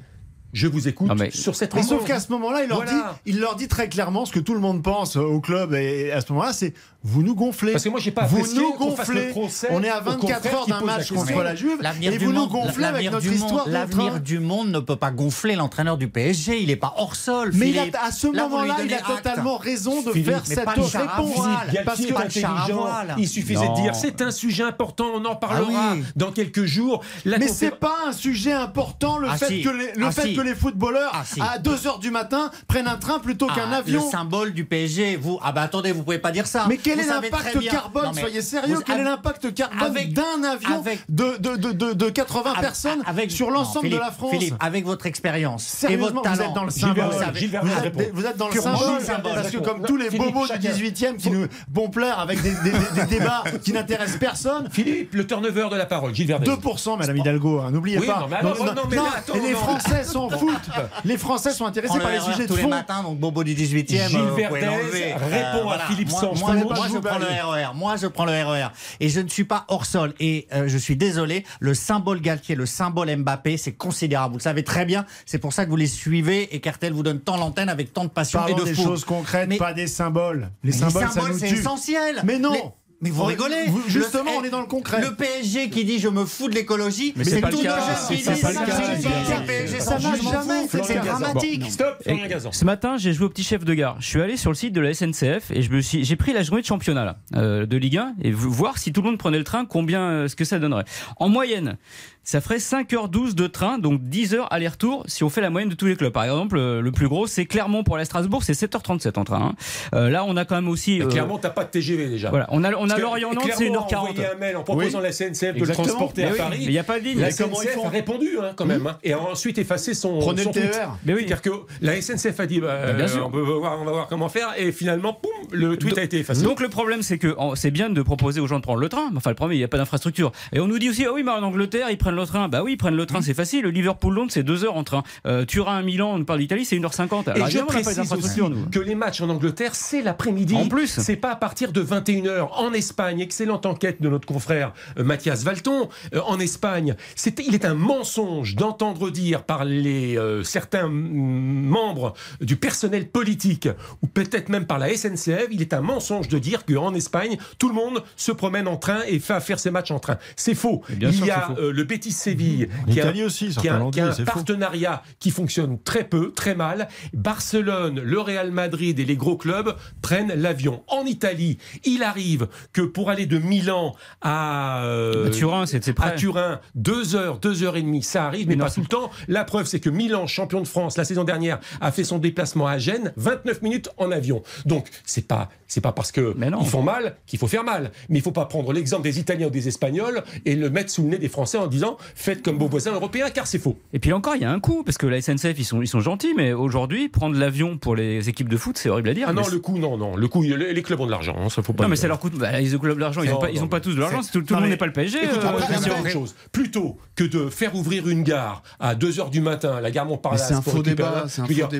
Je vous écoute Non, mais- sur cette Mais rencontre. sauf qu'à ce moment-là, il leur, Voilà. dit, il leur dit très clairement ce que tout le monde pense euh, au club. Et à ce moment-là, c'est vous nous gonflez. Parce que moi, j'ai pas vous nous gonflez. le procès On est à aux 24 confrères heures d'un la match contre la Juve. L'avenir Et du vous nous monde, gonflez avec l'avenir notre du histoire l'avenir du monde ne peut pas gonfler l'entraîneur du PSG. Il n'est pas hors sol. Mais il a- à ce moment-là, il a acte. totalement raison de Philippe, faire cette réponse. Parce que intelligent. Il suffisait de dire c'est un sujet important, on en parlera Ah oui. dans quelques jours. Mais c'est pas un sujet important le Ah fait que les, le Ah fait. Que les footballeurs Ah si. à 2h du matin prennent un train plutôt Ah, qu'un avion. Le symbole du PSG, vous. Ah bah attendez, vous pouvez pas dire ça. Mais quel Vous est l'impact carbone Non, Soyez sérieux, vous- quel est l'impact carbone avec- d'un avion avec- de, de, de, de, de 80 Avec- personnes avec- sur l'ensemble de la France Philippe, avec votre expérience et vous êtes dans le symbole. Vous êtes, répond. vous êtes dans le symbole. Parce que comme tous les bobos du chacun. 18e qui nous vont plaire avec des, des- des- des débats qui n'intéressent personne. Philippe, le turnover de la parole, Gilles Vernet. 2%, Madame Hidalgo, hein, n'oubliez pas. non, mais alors, non, mais là, attends, et les non. Français s'en Les Français sont intéressés par le les sujets de tous les matins, donc Bobo du 18e. Gilles euh, Verdez l'enlever. répond à Philippe moi, Sanson. je prends le. RER. Moi, je prends le RER. Et je ne suis pas hors sol. Et euh, je suis désolé, le symbole Galtier, le symbole Mbappé, c'est considérable. Vous le savez très bien. C'est pour ça que vous les suivez et qu'Artel vous donne tant l'antenne avec tant de passion Parlons et de des choses concrètes, Mais- pas des symboles. Les symboles, c'est essentiel. Mais non. Les- Mais vous On- rigolez vous- justement, Le- on est dans le concret. Le PSG qui dit je me fous de l'écologie, Mais c'est pas tout le cas, jeunes c'est qui pas disent le PSG Ça m'en jamais C'est dramatique. Stop, Et Florian Gazan. ce matin, j'ai joué au petit chef de gare. Je suis allé sur le site de la SNCF et je me suis, j'ai pris la journée de championnat là, euh, de Ligue 1 et voir si tout le monde prenait le train, combien, euh, ce que ça donnerait. En moyenne, ça ferait 5h12 de train, donc 10 heures aller-retour si on fait la moyenne de tous les clubs. Par exemple, euh, le plus gros, c'est Clermont pour la Strasbourg, c'est 7h37 en train. hein. Euh, là, on a quand même aussi. euh, Clairement, t'as pas de TGV déjà. voilà, on a, on a Lorient-Nantes, c'est Clermont a 1h40. envoyé un mail en proposant à la SNCF de le transporter Mais à oui, Paris. mais il n'y a pas de ligne. La font a répondu hein, quand même. hein. Et ensuite, Mais effacer son. Prenez son le tweet. TER. Mais oui. C'est-à-dire que la SNCF a dit, bah, bien euh, sûr. on, peut voir, on va voir comment faire, et finalement, poum, le tweet a été effacé. Donc le problème c'est que c'est bien de proposer aux gens de prendre le train. Enfin le problème il n'y a pas d'infrastructure. Et on nous dit aussi ah oui mais en Angleterre ils prennent le train. Bah oui ils prennent le train c'est facile. Le Liverpool Londres c'est deux heures en train. Euh, Turin Milan on parle d'Italie c'est 1h50. Alors Et je pas précise aussi nous. que les matchs en Angleterre, c'est l'après-midi. En plus. C'est pas à partir de 21h. En Espagne, excellente enquête de notre confrère euh, Mathias Valton. euh, en Espagne, c'est, il est un mensonge d'entendre dire par les, euh, certains membres du personnel politique, ou peut-être même par la SNCF, il est un mensonge de dire qu'en Espagne, tout le monde se promène en train et fait faire ses matchs en train. C'est faux. Il y a euh, le Betis Séville, qui a- aussi, qui a, l'ont qui a un partenariat qui fonctionne très peu, très mal. Barcelone, le Real Madrid et les gros clubs prennent l'avion. En Italie, il arrive que pour aller de Milan à, euh, À Turin c'est à. Turin, deux heures, deux heures et demie, ça arrive, mais Mais pas tout le temps. La preuve, c'est que Milan, champion de France la saison dernière, a fait son déplacement à Gênes, 29 minutes en avion. Donc, c'est pas, c'est pas parce que Mais non. ils font mal qu'il faut faire mal. Mais il faut pas prendre l'exemple des Italiens ou des Espagnols et le mettre sous le nez des Français en disant faites comme vos voisins européens, car c'est faux. Et puis encore il y a un coût parce que la SNCF ils sont ils sont gentils mais aujourd'hui prendre l'avion pour les équipes de foot c'est horrible à dire. Ah non, le coup, non, non. Le coup, les, les clubs ont de l'argent, hein, ça faut pas. Non, mais ça leur coûte. Bah, ils ont de l'argent. Ils Non, n'ont pas, ils ont pas tous de l'argent. Tout, tout non, le monde n'est pas le PSG. Écoute, euh, après, c'est une chose. Plutôt que de faire ouvrir une gare à 2h du matin la gare Montparnasse. C'est un pour faux débat,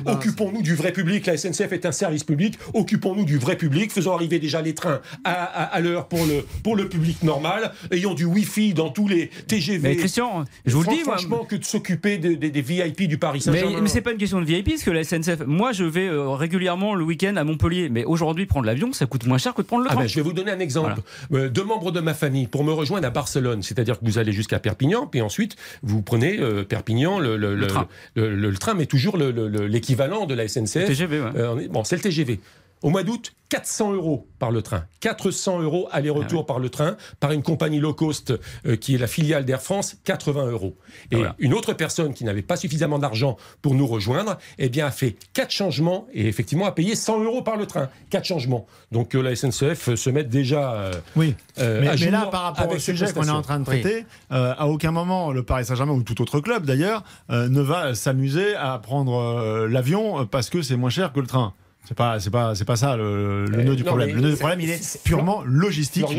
Occupons-nous du vrai public. La SNCF est un service public. Occupons-nous du vrai public. Faisons arriver déjà les trains à, à- à l'heure pour le, pour le public normal. Ayons du Wi-Fi dans tous les TGV. Mais Christian, je vous le dis, moi. Franchement, que de s'occuper des, des- des VIP du Paris Mais, Saint-Germain. mais c'est pas une question de VIP parce que la SNCF. Moi, je vais euh, régulièrement le week-end à Montpellier. Mais aujourd'hui, prendre l'avion, ça coûte moins cher que de prendre le Ah train. ben, je vais vous donner un exemple. Euh, deux membres de ma famille pour me rejoindre à Barcelone, c'est-à-dire que vous allez jusqu'à Perpignan, puis ensuite vous prenez euh, Perpignan, le, le- le- train. le- mais toujours le- le- le- l'équivalent de la SNCF. TGV, ouais. Euh, bon, c'est le TGV. Au mois d'août, 400 euros par le train. 400 euros aller-retour Ah par le train, par une compagnie low cost euh, qui est la filiale d'Air France, 80 euros. Et Voilà. une autre personne qui n'avait pas suffisamment d'argent pour nous rejoindre, eh bien, a fait quatre changements et effectivement a payé 100 euros par le train. Quatre changements. Donc euh, la SNCF se met déjà euh, Oui. euh, mais, à mais là, par rapport au sujet qu'on est en train de traiter, euh, à aucun moment le Paris Saint-Germain ou tout autre club d'ailleurs euh, ne va s'amuser à prendre euh, l'avion parce que c'est moins cher que le train. C'est pas, c'est pas, c'est pas ça le, le Euh, nœud du non, problème. Le nœud du problème, il est purement logistique. Oui,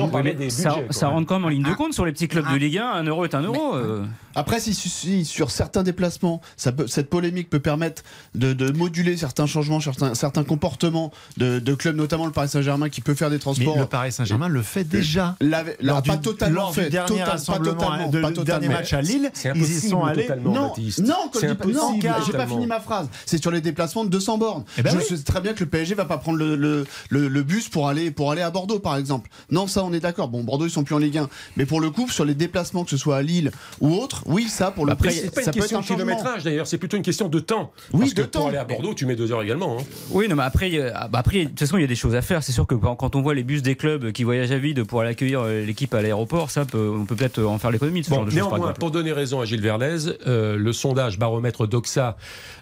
ça, budgets, ça rentre quand même en ligne de compte sur les petits clubs de Ligue 1. Un euro est un euro. euh. Après, si, sur certains déplacements, ça peut, cette polémique peut permettre de, de moduler certains changements, certains, certains comportements de, de clubs, notamment le Paris Saint-Germain, qui peut faire des Mais transports. le Paris Saint-Germain le fait déjà. Lors l'a- du, pas totalement lors fait. du dernier total- pas rassemblement, totalement, de- pas le totalement. dernier match à Lille, ils y sont allés. totalement. Non, non, non, j'ai pas totalement. fini ma phrase. C'est sur les déplacements de 200 bornes. Eh ben je oui. sais très bien que le PSG va pas prendre le, le, le- le bus pour aller, pour aller à Bordeaux, par exemple. Non, ça, on est d'accord. Bon, Bordeaux, ils sont plus en Ligue 1. Mais pour le coup, sur les déplacements, que ce soit à Lille ou autre, oui, ça, pour le prix, c'est pas ça une peut être question un de kilométrage d'ailleurs, c'est plutôt une question de temps. Oui, Parce de que temps. pour aller à Bordeaux, tu mets deux heures également. hein. Oui, non, mais après, il y a- bah, après, de toute façon, il y a des choses à faire. C'est sûr que quand, on voit les bus des clubs qui voyagent à vide pour aller accueillir euh, l'équipe à l'aéroport, ça, peut- on peut peut-être en faire l'économie Bon, néanmoins, pour donner raison à Gilles Verlez, euh, le sondage baromètre d'Oxa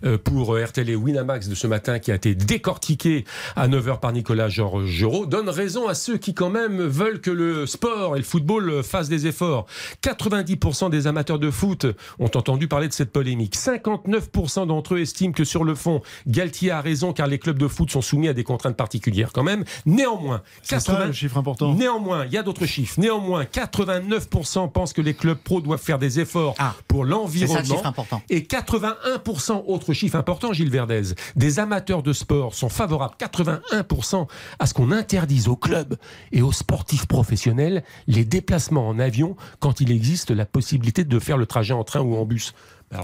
euh, pour RTL et Winamax de ce matin, qui a été décortiqué à 9h par Nicolas Georgerot, donne raison à ceux qui quand même veulent que le sport et le football fassent des efforts. 90% des amateurs de foot ont entendu parler de cette polémique. 59% d'entre eux estiment que sur le fond, Galtier a raison car les clubs de foot sont soumis à des contraintes particulières quand même. Néanmoins, C'est ça le chiffre important. Néanmoins, il y a d'autres chiffres. Néanmoins, 89% pensent que les clubs pro doivent faire des efforts Ah. pour le l'environnement. Et 81%, autre chiffre important, Gilles Verdez, des amateurs de sport sont favorables, 81%, à ce qu'on interdise aux clubs et aux sportifs professionnels les déplacements en avion quand il existe la possibilité de faire le trajet en train ou en bus.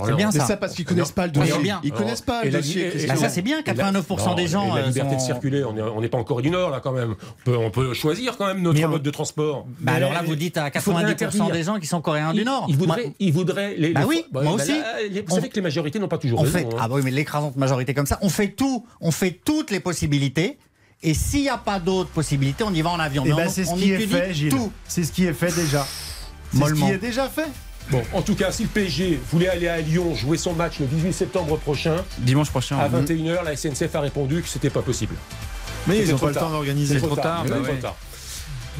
C'est bien ça. ça parce qu'ils connaissent pas le dossier. Ils connaissent pas Et le dossier. ça, c'est bien, 89% des gens, la euh, liberté de circuler, on est- on n'est pas en Corée du Nord là quand même. On peut, on peut choisir quand même notre mode de transport. Bah alors là, vous dites à il faudrait 90% interdire. des gens qui sont coréens du Nord. Il voudrait, Moi- il voudrait les, Bah les- oui, bah, moi bah aussi. là, les- vous On- savez que les majorités n'ont pas toujours on raison. fait, hein. ah bah oui, mais l'écrasante majorité comme ça, on fait tout, on fait toutes les possibilités. Et s'il n'y a pas d'autres possibilités, on y va en avion. Et Mais ben c'est ce qui est fait, Gilles. C'est ce qui est fait déjà. C'est ce qui est déjà fait. Bon, en tout cas, si le PSG voulait aller à Lyon jouer son match le 18 septembre prochain, Dimanche prochain. à 21h, la SNCF a répondu que c'était pas possible. Mais ils n'ont trop pas le temps tard. d'organiser. C'est trop tard. tard.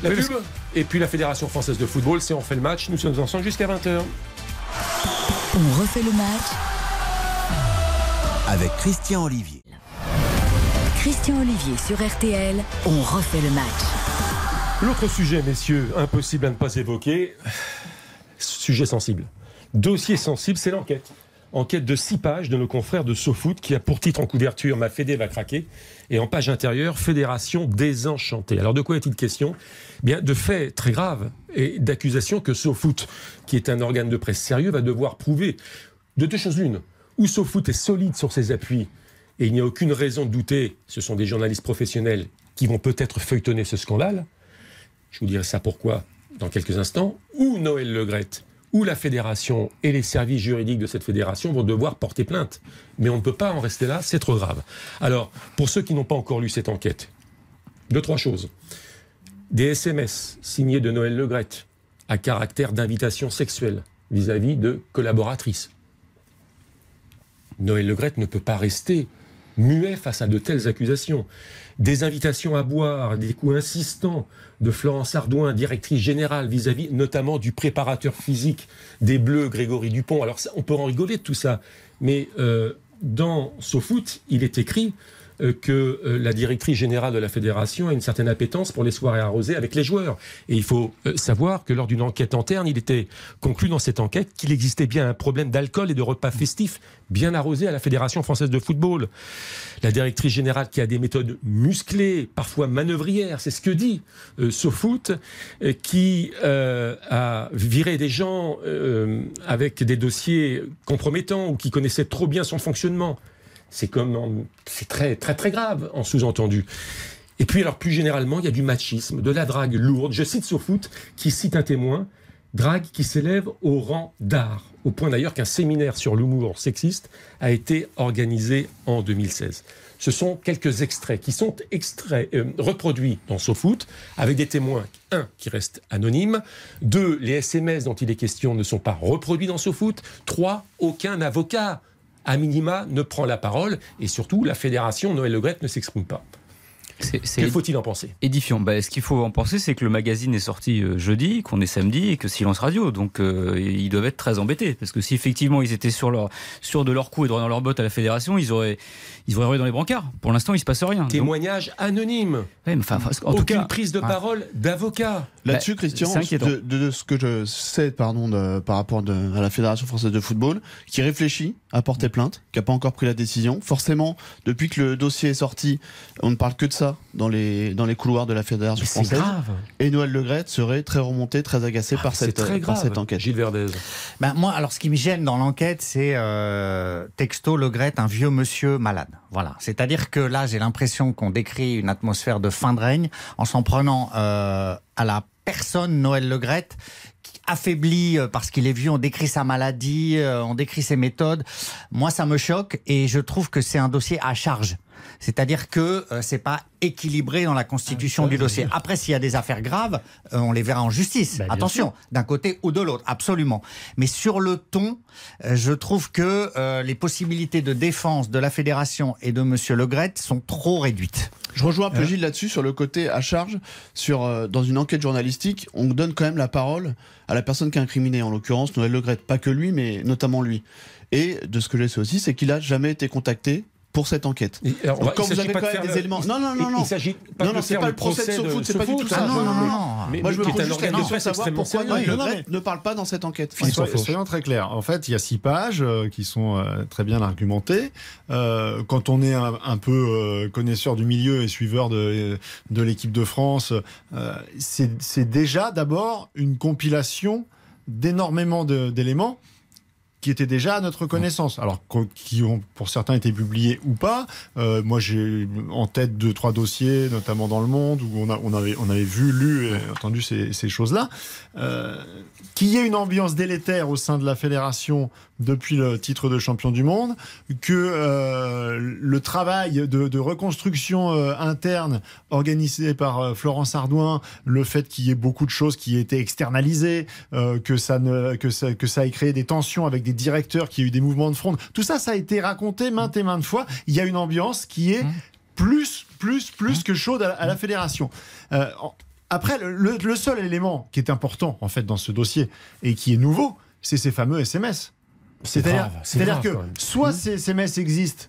La pub et puis la Fédération française de football, c'est on fait le match, nous sommes ensemble jusqu'à 20h. On refait le match avec Christian Olivier. Christian Olivier sur RTL, on refait le match. L'autre sujet, messieurs, impossible à ne pas évoquer, sujet sensible. Dossier sensible, c'est l'enquête. Enquête de six pages de nos confrères de SoFoot qui a pour titre en couverture Ma Fédé va craquer et en page intérieure Fédération désenchantée. Alors de quoi est-il question? Bien de faits très graves et d'accusations que SoFoot, qui est un organe de presse sérieux, va devoir prouver de deux choses l'une. Ou SoFoot est solide sur ses appuis et il n'y a aucune raison de douter, ce sont des journalistes professionnels qui vont peut-être feuilletonner ce scandale. Je vous dirai ça pourquoi dans quelques instants. Ou Noël Legrette où la fédération et les services juridiques de cette fédération vont devoir porter plainte. Mais on ne peut pas en rester là, c'est trop grave. Alors, pour ceux qui n'ont pas encore lu cette enquête, deux, trois choses. Des SMS signés de Noël Legrette à caractère d'invitation sexuelle vis-à-vis de collaboratrices. Noël Legrette ne peut pas rester muet face à de telles accusations. Des invitations à boire, des coups insistants de Florence Ardouin, directrice générale, vis-à-vis notamment du préparateur physique des Bleus, Grégory Dupont. Alors on peut en rigoler de tout ça, mais euh, dans SoFoot, il est écrit que euh, la directrice générale de la fédération a une certaine appétence pour les soirées arrosées avec les joueurs. Et il faut euh, savoir que lors d'une enquête interne, il était conclu dans cette enquête qu'il existait bien un problème d'alcool et de repas festifs bien arrosés à la Fédération française de football. La directrice générale qui a des méthodes musclées, parfois manœuvrières, c'est ce que dit euh, SoFoot, euh, qui euh, a viré des gens euh, avec des dossiers compromettants ou qui connaissaient trop bien son fonctionnement. C'est comme c'est très très très grave en sous-entendu. Et puis alors plus généralement, il y a du machisme, de la drague lourde. Je cite SoFoot qui cite un témoin, drague qui s'élève au rang d'art, au point d'ailleurs qu'un séminaire sur l'humour sexiste a été organisé en 2016. Ce sont quelques extraits qui sont extraits, euh, reproduits dans SoFoot avec des témoins, un, qui restent anonymes, deux, les SMS dont il est question ne sont pas reproduits dans SoFoot, trois, aucun avocat à minima ne prend la parole et surtout la fédération Noël Legrette ne s'exprime pas. Que faut-il en penser? édifiant. Bah, ce qu'il faut en penser, c'est que le magazine est sorti euh, jeudi, qu'on est samedi et que silence radio. Donc euh, ils doivent être très embêtés parce que si effectivement ils étaient sur leur sur de leur coup et droit dans leur botte à la fédération, ils auraient ils auraient dans les brancards. Pour l'instant, il se passe rien. Donc- Témoignage anonyme. Ouais, mais enfin, en tout Aucune cas, prise de ah. parole d'avocat. Là-dessus, Bah, Christian, c'est inquiétant. de, de- de ce que je sais pardon, de- par rapport de- à la Fédération française de football, qui réfléchit à porter plainte, qui n'a pas encore pris la décision. Forcément, depuis que le dossier est sorti, on ne parle que de ça dans les, dans les couloirs de la Fédération Mais c'est française. grave. Et Noël Legrette serait très remonté, très agacé par, Ah, C'est cette, très par grave. cette enquête. Gilles Verdez. Ben, moi, alors, ce qui me gêne dans l'enquête, c'est euh, texto Le Gret, un vieux monsieur malade. Voilà. C'est-à-dire que là, j'ai l'impression qu'on décrit une atmosphère de fin de règne en s'en prenant euh, à la personne Noël Le Gret, qui affaibli euh, parce qu'il est vieux, on décrit sa maladie, euh, on décrit ses méthodes. Moi, ça me choque et je trouve que c'est un dossier à charge. C'est-à-dire que euh, c'est pas équilibré dans la constitution Ah, du dossier. Après, s'il y a des affaires graves, euh, on les verra en justice. Bah, Attention, d'un côté ou de l'autre, absolument. Mais sur le ton, euh, je trouve que euh, les possibilités de défense de la fédération et de Monsieur Le Gret sont trop réduites. Je rejoins un peu Gilles là-dessus sur le côté à charge. Sur, euh, dans une enquête journalistique, on donne quand même la parole à la personne qui est incriminée, en l'occurrence Noël Legrette. Pas que lui, mais notamment lui. Et de ce que je sais aussi, c'est qu'il a jamais été contacté pour cette enquête. Et alors, on Donc, quand vous avez pas quand même des le- éléments- Non, non, non, il- non. Il s'agit pas Non, de non, c'est faire pas le procès de SoFoot, c'est pas du tout ça. non, non, non, Moi, je me qui est pose juste la question de savoir pourquoi ne parle pas dans cette enquête. Soyons- très clairs. En fait, il y a six pages euh, qui sont euh, très bien argumentées. Euh, quand on est un, peu connaisseur du milieu et suiveur de, l'équipe de France, c'est déjà d'abord une compilation d'énormément de- d'éléments qui étaient déjà à notre connaissance, alors qui ont pour certains été publiés ou pas. Euh, moi, j'ai en tête deux, trois dossiers, notamment dans Le Monde, où on, a, on, avait, on avait vu, lu et entendu ces, ces choses-là. Euh, qu'il y ait une ambiance délétère au sein de la fédération depuis le titre de champion du monde, que euh, le travail de, de reconstruction euh, interne organisé par euh, Florence Ardouin, le fait qu'il y ait beaucoup de choses qui aient été externalisées, que, ça ne, que, ça, que ça ait créé des tensions avec des directeurs, qu'il y a eu des mouvements de fronde, tout ça, ça a été raconté maintes et maintes fois. Il y a une ambiance qui est plus, plus, plus que chaude à, à la fédération. Euh, en- après, le- le seul élément qui est important en fait dans ce dossier et qui est nouveau, c'est ces fameux SMS. C'est C'est-à-dire que même. soit ces SMS existent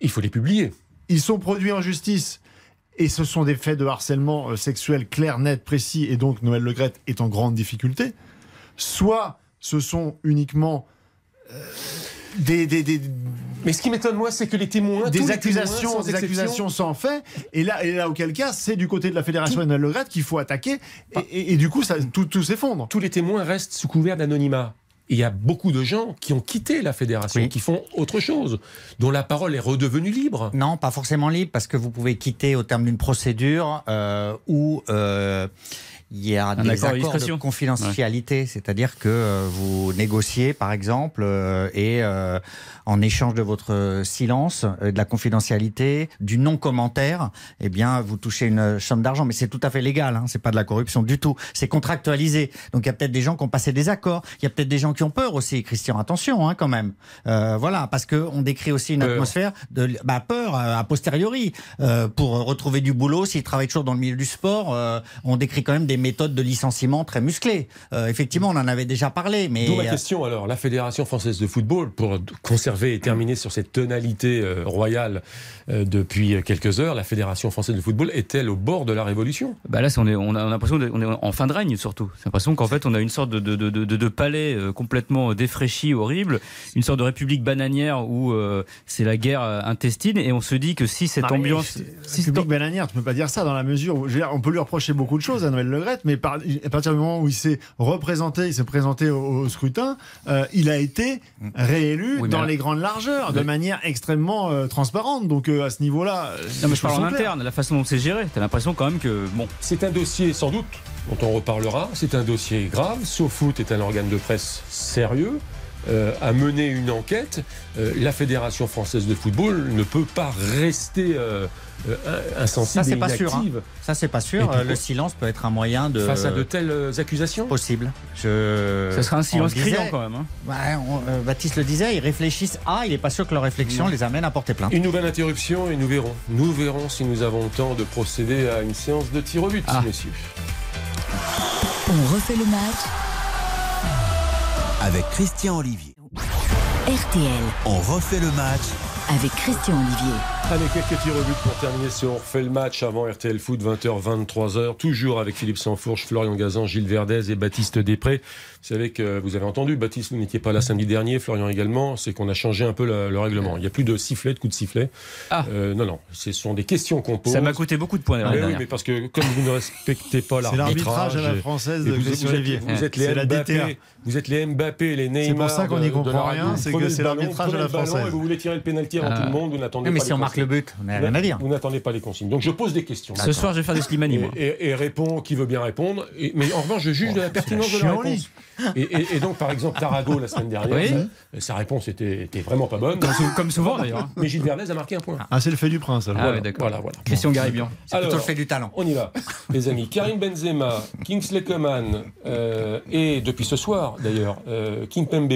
Il faut les publier. Ils sont produits en justice. Et ce sont des faits de harcèlement euh, sexuel clairs, nets, précis, et donc Noël Legrette est en grande difficulté. Soit ce sont uniquement euh, des, des, des, Mais ce qui m'étonne, moi, c'est que les témoins. des accusations, témoins, sans des accusations sans fait. Et là, et là, auquel cas, c'est du côté de la fédération Noël Legrette qu'il faut attaquer. Et, et- et du coup, ça, tout, tout s'effondre. Tous les témoins restent sous couvert d'anonymat. Il y a beaucoup de gens qui ont quitté la fédération, Oui. qui font autre chose, dont la parole est redevenue libre. Non, pas forcément libre, parce que vous pouvez quitter au terme d'une procédure euh, où euh, il y a des accord de accords de confidentialité, c'est-à-dire que euh, vous négociez, par exemple, euh, et euh, en échange de votre silence, euh, de la confidentialité, du non-commentaire, eh bien, vous touchez une somme d'argent. Mais c'est tout à fait légal, hein, c'est pas de la corruption du tout. C'est contractualisé. Donc il y a peut-être des gens qui ont passé des accords. Il y a peut-être des gens qui ont peur aussi, Christian. Attention, hein, quand même. Euh, voilà, parce que on décrit aussi une Peur. atmosphère de bah, peur euh, a posteriori euh, pour retrouver du boulot. S'ils travaillent toujours dans le milieu du sport, euh, on décrit quand même des méthodes de licenciement très musclées. Euh, effectivement, on en avait déjà parlé, mais D'où ma euh, question alors, la Fédération française de football, pour conserver et terminer sur cette tonalité euh, royale euh, depuis quelques heures, la Fédération française de football est-elle au bord de la révolution? Bah là, on, est, on a l'impression qu'on est en fin de règne surtout. C'est l'impression qu'en fait, on a une sorte de, de, de, de- de palais euh, complètement défraîchi, horrible, une sorte de république bananière où euh, c'est la guerre intestine, et on se dit que si cette Ah, mais ambiance, si cette- Public bananière, tu peux pas dire ça dans la mesure où je veux dire, on peut lui reprocher beaucoup de choses à Noël Mais par- à partir du moment où il s'est représenté, il s'est présenté au, au scrutin, euh, il a été réélu Oui, dans là- les grandes largeurs, de Oui. manière extrêmement euh, transparente. Donc euh, à ce niveau-là, non mais je parle en interne, la façon dont c'est géré. T'as l'impression quand même que bon, C'est un dossier sans doute dont on reparlera, c'est un dossier grave, SoFoot est un organe de presse sérieux. Euh, a mené une enquête, euh, la Fédération française de football ne peut pas rester euh, euh, insensible Ça, c'est et pas sûr, hein. inactive ça c'est pas sûr. puis, Euh, le silence peut être un moyen de face à de telles euh, accusations. possible. Je... ça sera un silence criant quand même. hein. On- euh, Baptiste le disait, ils réfléchissent à, il n'est pas sûr que leur réflexion les amène à porter plainte. Une nouvelle interruption et nous verrons. Nous verrons si nous avons le temps de procéder à une séance de tir au but, Ah. messieurs. On refait le match Avec Christian Olivier. RTL On refait le match avec Christian Olivier. Allez, quelques tirs au but pour terminer si on refait le match avant RTL Foot, 20h, 23h. Toujours avec Philippe Sansfourche, Florian Gazan, Gilles Verdez et Baptiste Després. Vous savez que vous avez entendu, Baptiste, vous n'étiez pas là samedi dernier, Florian également, c'est qu'on a changé un peu le, le règlement. Il n'y a plus de sifflet, de coups de sifflet. Ah. Euh, non, non, ce sont des questions qu'on pose. Ça m'a coûté beaucoup de points Ah, mais oui, mais parce que comme vous ne respectez pas C'est l'arbitrage à la française de vous, vous êtes, vous êtes les. Mbappé, vous êtes les Mbappé, les Neymar. C'est pour ça qu'on n'y comprend rien, c'est Prenez que le c'est ballon, l'arbitrage à la ballon française. Et vous voulez tirer le pénalty avant Ah. tout le monde, vous n'attendez Oui, mais marque le but, on n'a rien à dire. Vous n'attendez pas les consignes. Donc je pose des questions. Ce soir, je vais faire des Slimani, Et, et, et répond qui veut bien répondre. Et- mais en revanche, je juge de la pertinence de la réponse. Et, et- et donc, par exemple, Tarago, la semaine dernière, Oui. sa, sa réponse était, était vraiment pas bonne. Comme, sou- comme souvent d'ailleurs. Mais Gilles Verdez a marqué un point. Ah, c'est le fait du prince. alors. Ah oui, d'accord. Voilà, voilà. Christian Garibian. C'est plutôt le fait du talent. On y va, [LAUGHS] les amis. Karim Benzema, Kingsley Coman euh, et depuis ce soir d'ailleurs, euh, Kimpembe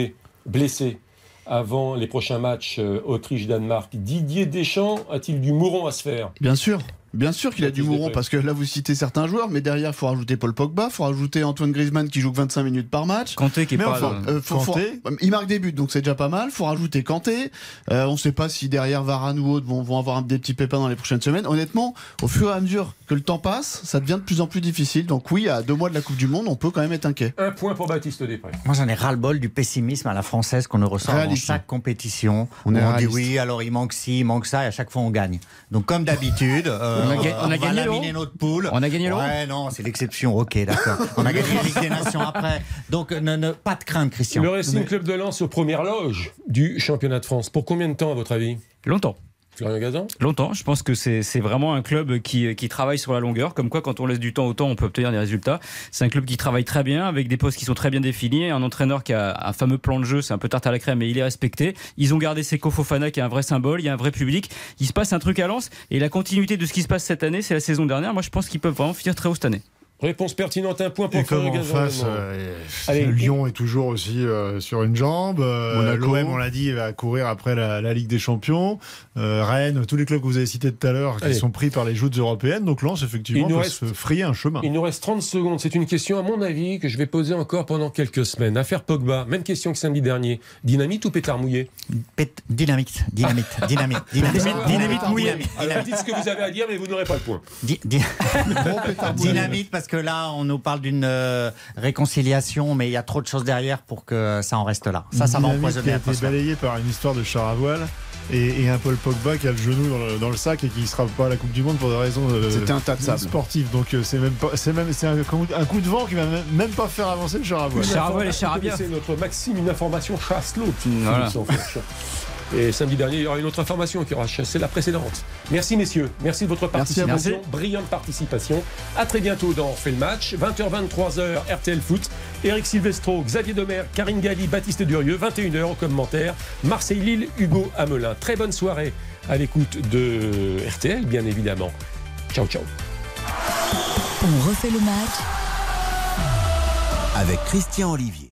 blessé avant les prochains matchs euh, Autriche-Danemark. Didier Deschamps a-t-il du mouron à se faire? Bien sûr. Bien sûr qu'il a du mouron parce que là vous citez certains joueurs, mais derrière il faut rajouter Paul Pogba, il faut rajouter Antoine Griezmann qui joue que 25 minutes par match. Kanté qui est Mais pas. enfin, Euh, faut- faut- Kanté. il marque des buts, donc c'est déjà pas mal. Faut rajouter Kanté. Euh, on ne sait pas si derrière Varane ou autres vont, vont avoir des petits pépins dans les prochaines semaines. Honnêtement, au fur et à mesure que le temps passe, ça devient de plus en plus difficile. Donc oui, à deux mois de la Coupe du Monde, on peut quand même être inquiet. Un point pour Baptiste Després. Moi, j'en ai ras-le-bol du pessimisme à la française qu'on ne ressort dans chaque compétition. On On, est on dit oui, alors il manque ci, il manque ça, et à chaque fois on gagne. Donc, comme d'habitude, euh, On a gagné notre poule. On a gagné l'Euro Ouais, non, c'est l'exception. Ok, d'accord. [LAUGHS] On a gagné la Ligue des Nations après. Donc, ne, ne- pas de crainte, Christian. Le Racing Club de Lens aux premières loges du championnat de France. Pour combien de temps à votre avis? Longtemps. Florian Gazan Longtemps, je pense que c'est vraiment un club qui, qui travaille sur la longueur, comme quoi quand on laisse du temps au temps, on peut obtenir des résultats. C'est un club qui travaille très bien, avec des postes qui sont très bien définis, un entraîneur qui a un fameux plan de jeu, c'est un peu tarte à la crème, mais il est respecté. Ils ont gardé Seko Fofana qui est un vrai symbole, il y a un vrai public. Il se passe un truc à Lens, et la continuité de ce qui se passe cette année, c'est la saison dernière. Moi, je pense qu'ils peuvent vraiment finir très haut cette année. Réponse pertinente, un point pour Et comme en face, euh, Allez, Lyon est toujours aussi euh, sur une jambe. Euh, Monaco. L'OM, on l'a dit, va courir après la, la Ligue des Champions. Euh, Rennes, tous les clubs que vous avez cités tout à l'heure, qui Allez. sont pris par les joutes européennes. Donc Lens, effectivement, Il nous peut reste- se frayer un chemin. Il nous reste 30 secondes. C'est une question, à mon avis, que je vais poser encore pendant quelques semaines. Affaire Pogba, même question que samedi dernier. Dynamite ou pétard mouillé Pét- Dynamite, dynamite, [LAUGHS] dynamite, dynamite, Dynamite, dynamite mouillée. Alors, dites ce que vous avez à dire, mais vous n'aurez pas le point. Di- di- [LAUGHS] Dynamite parce que là on nous parle d'une euh, réconciliation mais il y a trop de choses derrière pour que ça en reste là. Ça ça va empoisonner la été balayé par une histoire de char à voile. Et, et un Paul Pogba qui a le genou dans le, dans le sac et qui ne sera pas à la Coupe du Monde pour des raisons euh, C'était un tas de sable. sportives. Donc euh, c'est même pas, c'est même c'est un, coup- un coup de vent qui va même, même pas faire avancer le char à voile. Une Char à voile et connaissez notre Maxime, une information chasse l'autre. Voilà. Et samedi dernier, il y aura une autre information qui aura chassé la précédente. Merci messieurs, merci de votre participation, brillante participation. À très bientôt dans On fait le match, 20h 23h RTL Foot. Eric Silvestro, Xavier Domer, Karine Galli, Baptiste Durieux, 21h au commentaire. Marseille Lille, Hugo Hamelin. Très bonne soirée à l'écoute de RTL bien évidemment. Ciao ciao. On refait le match Avec Christian Olivier.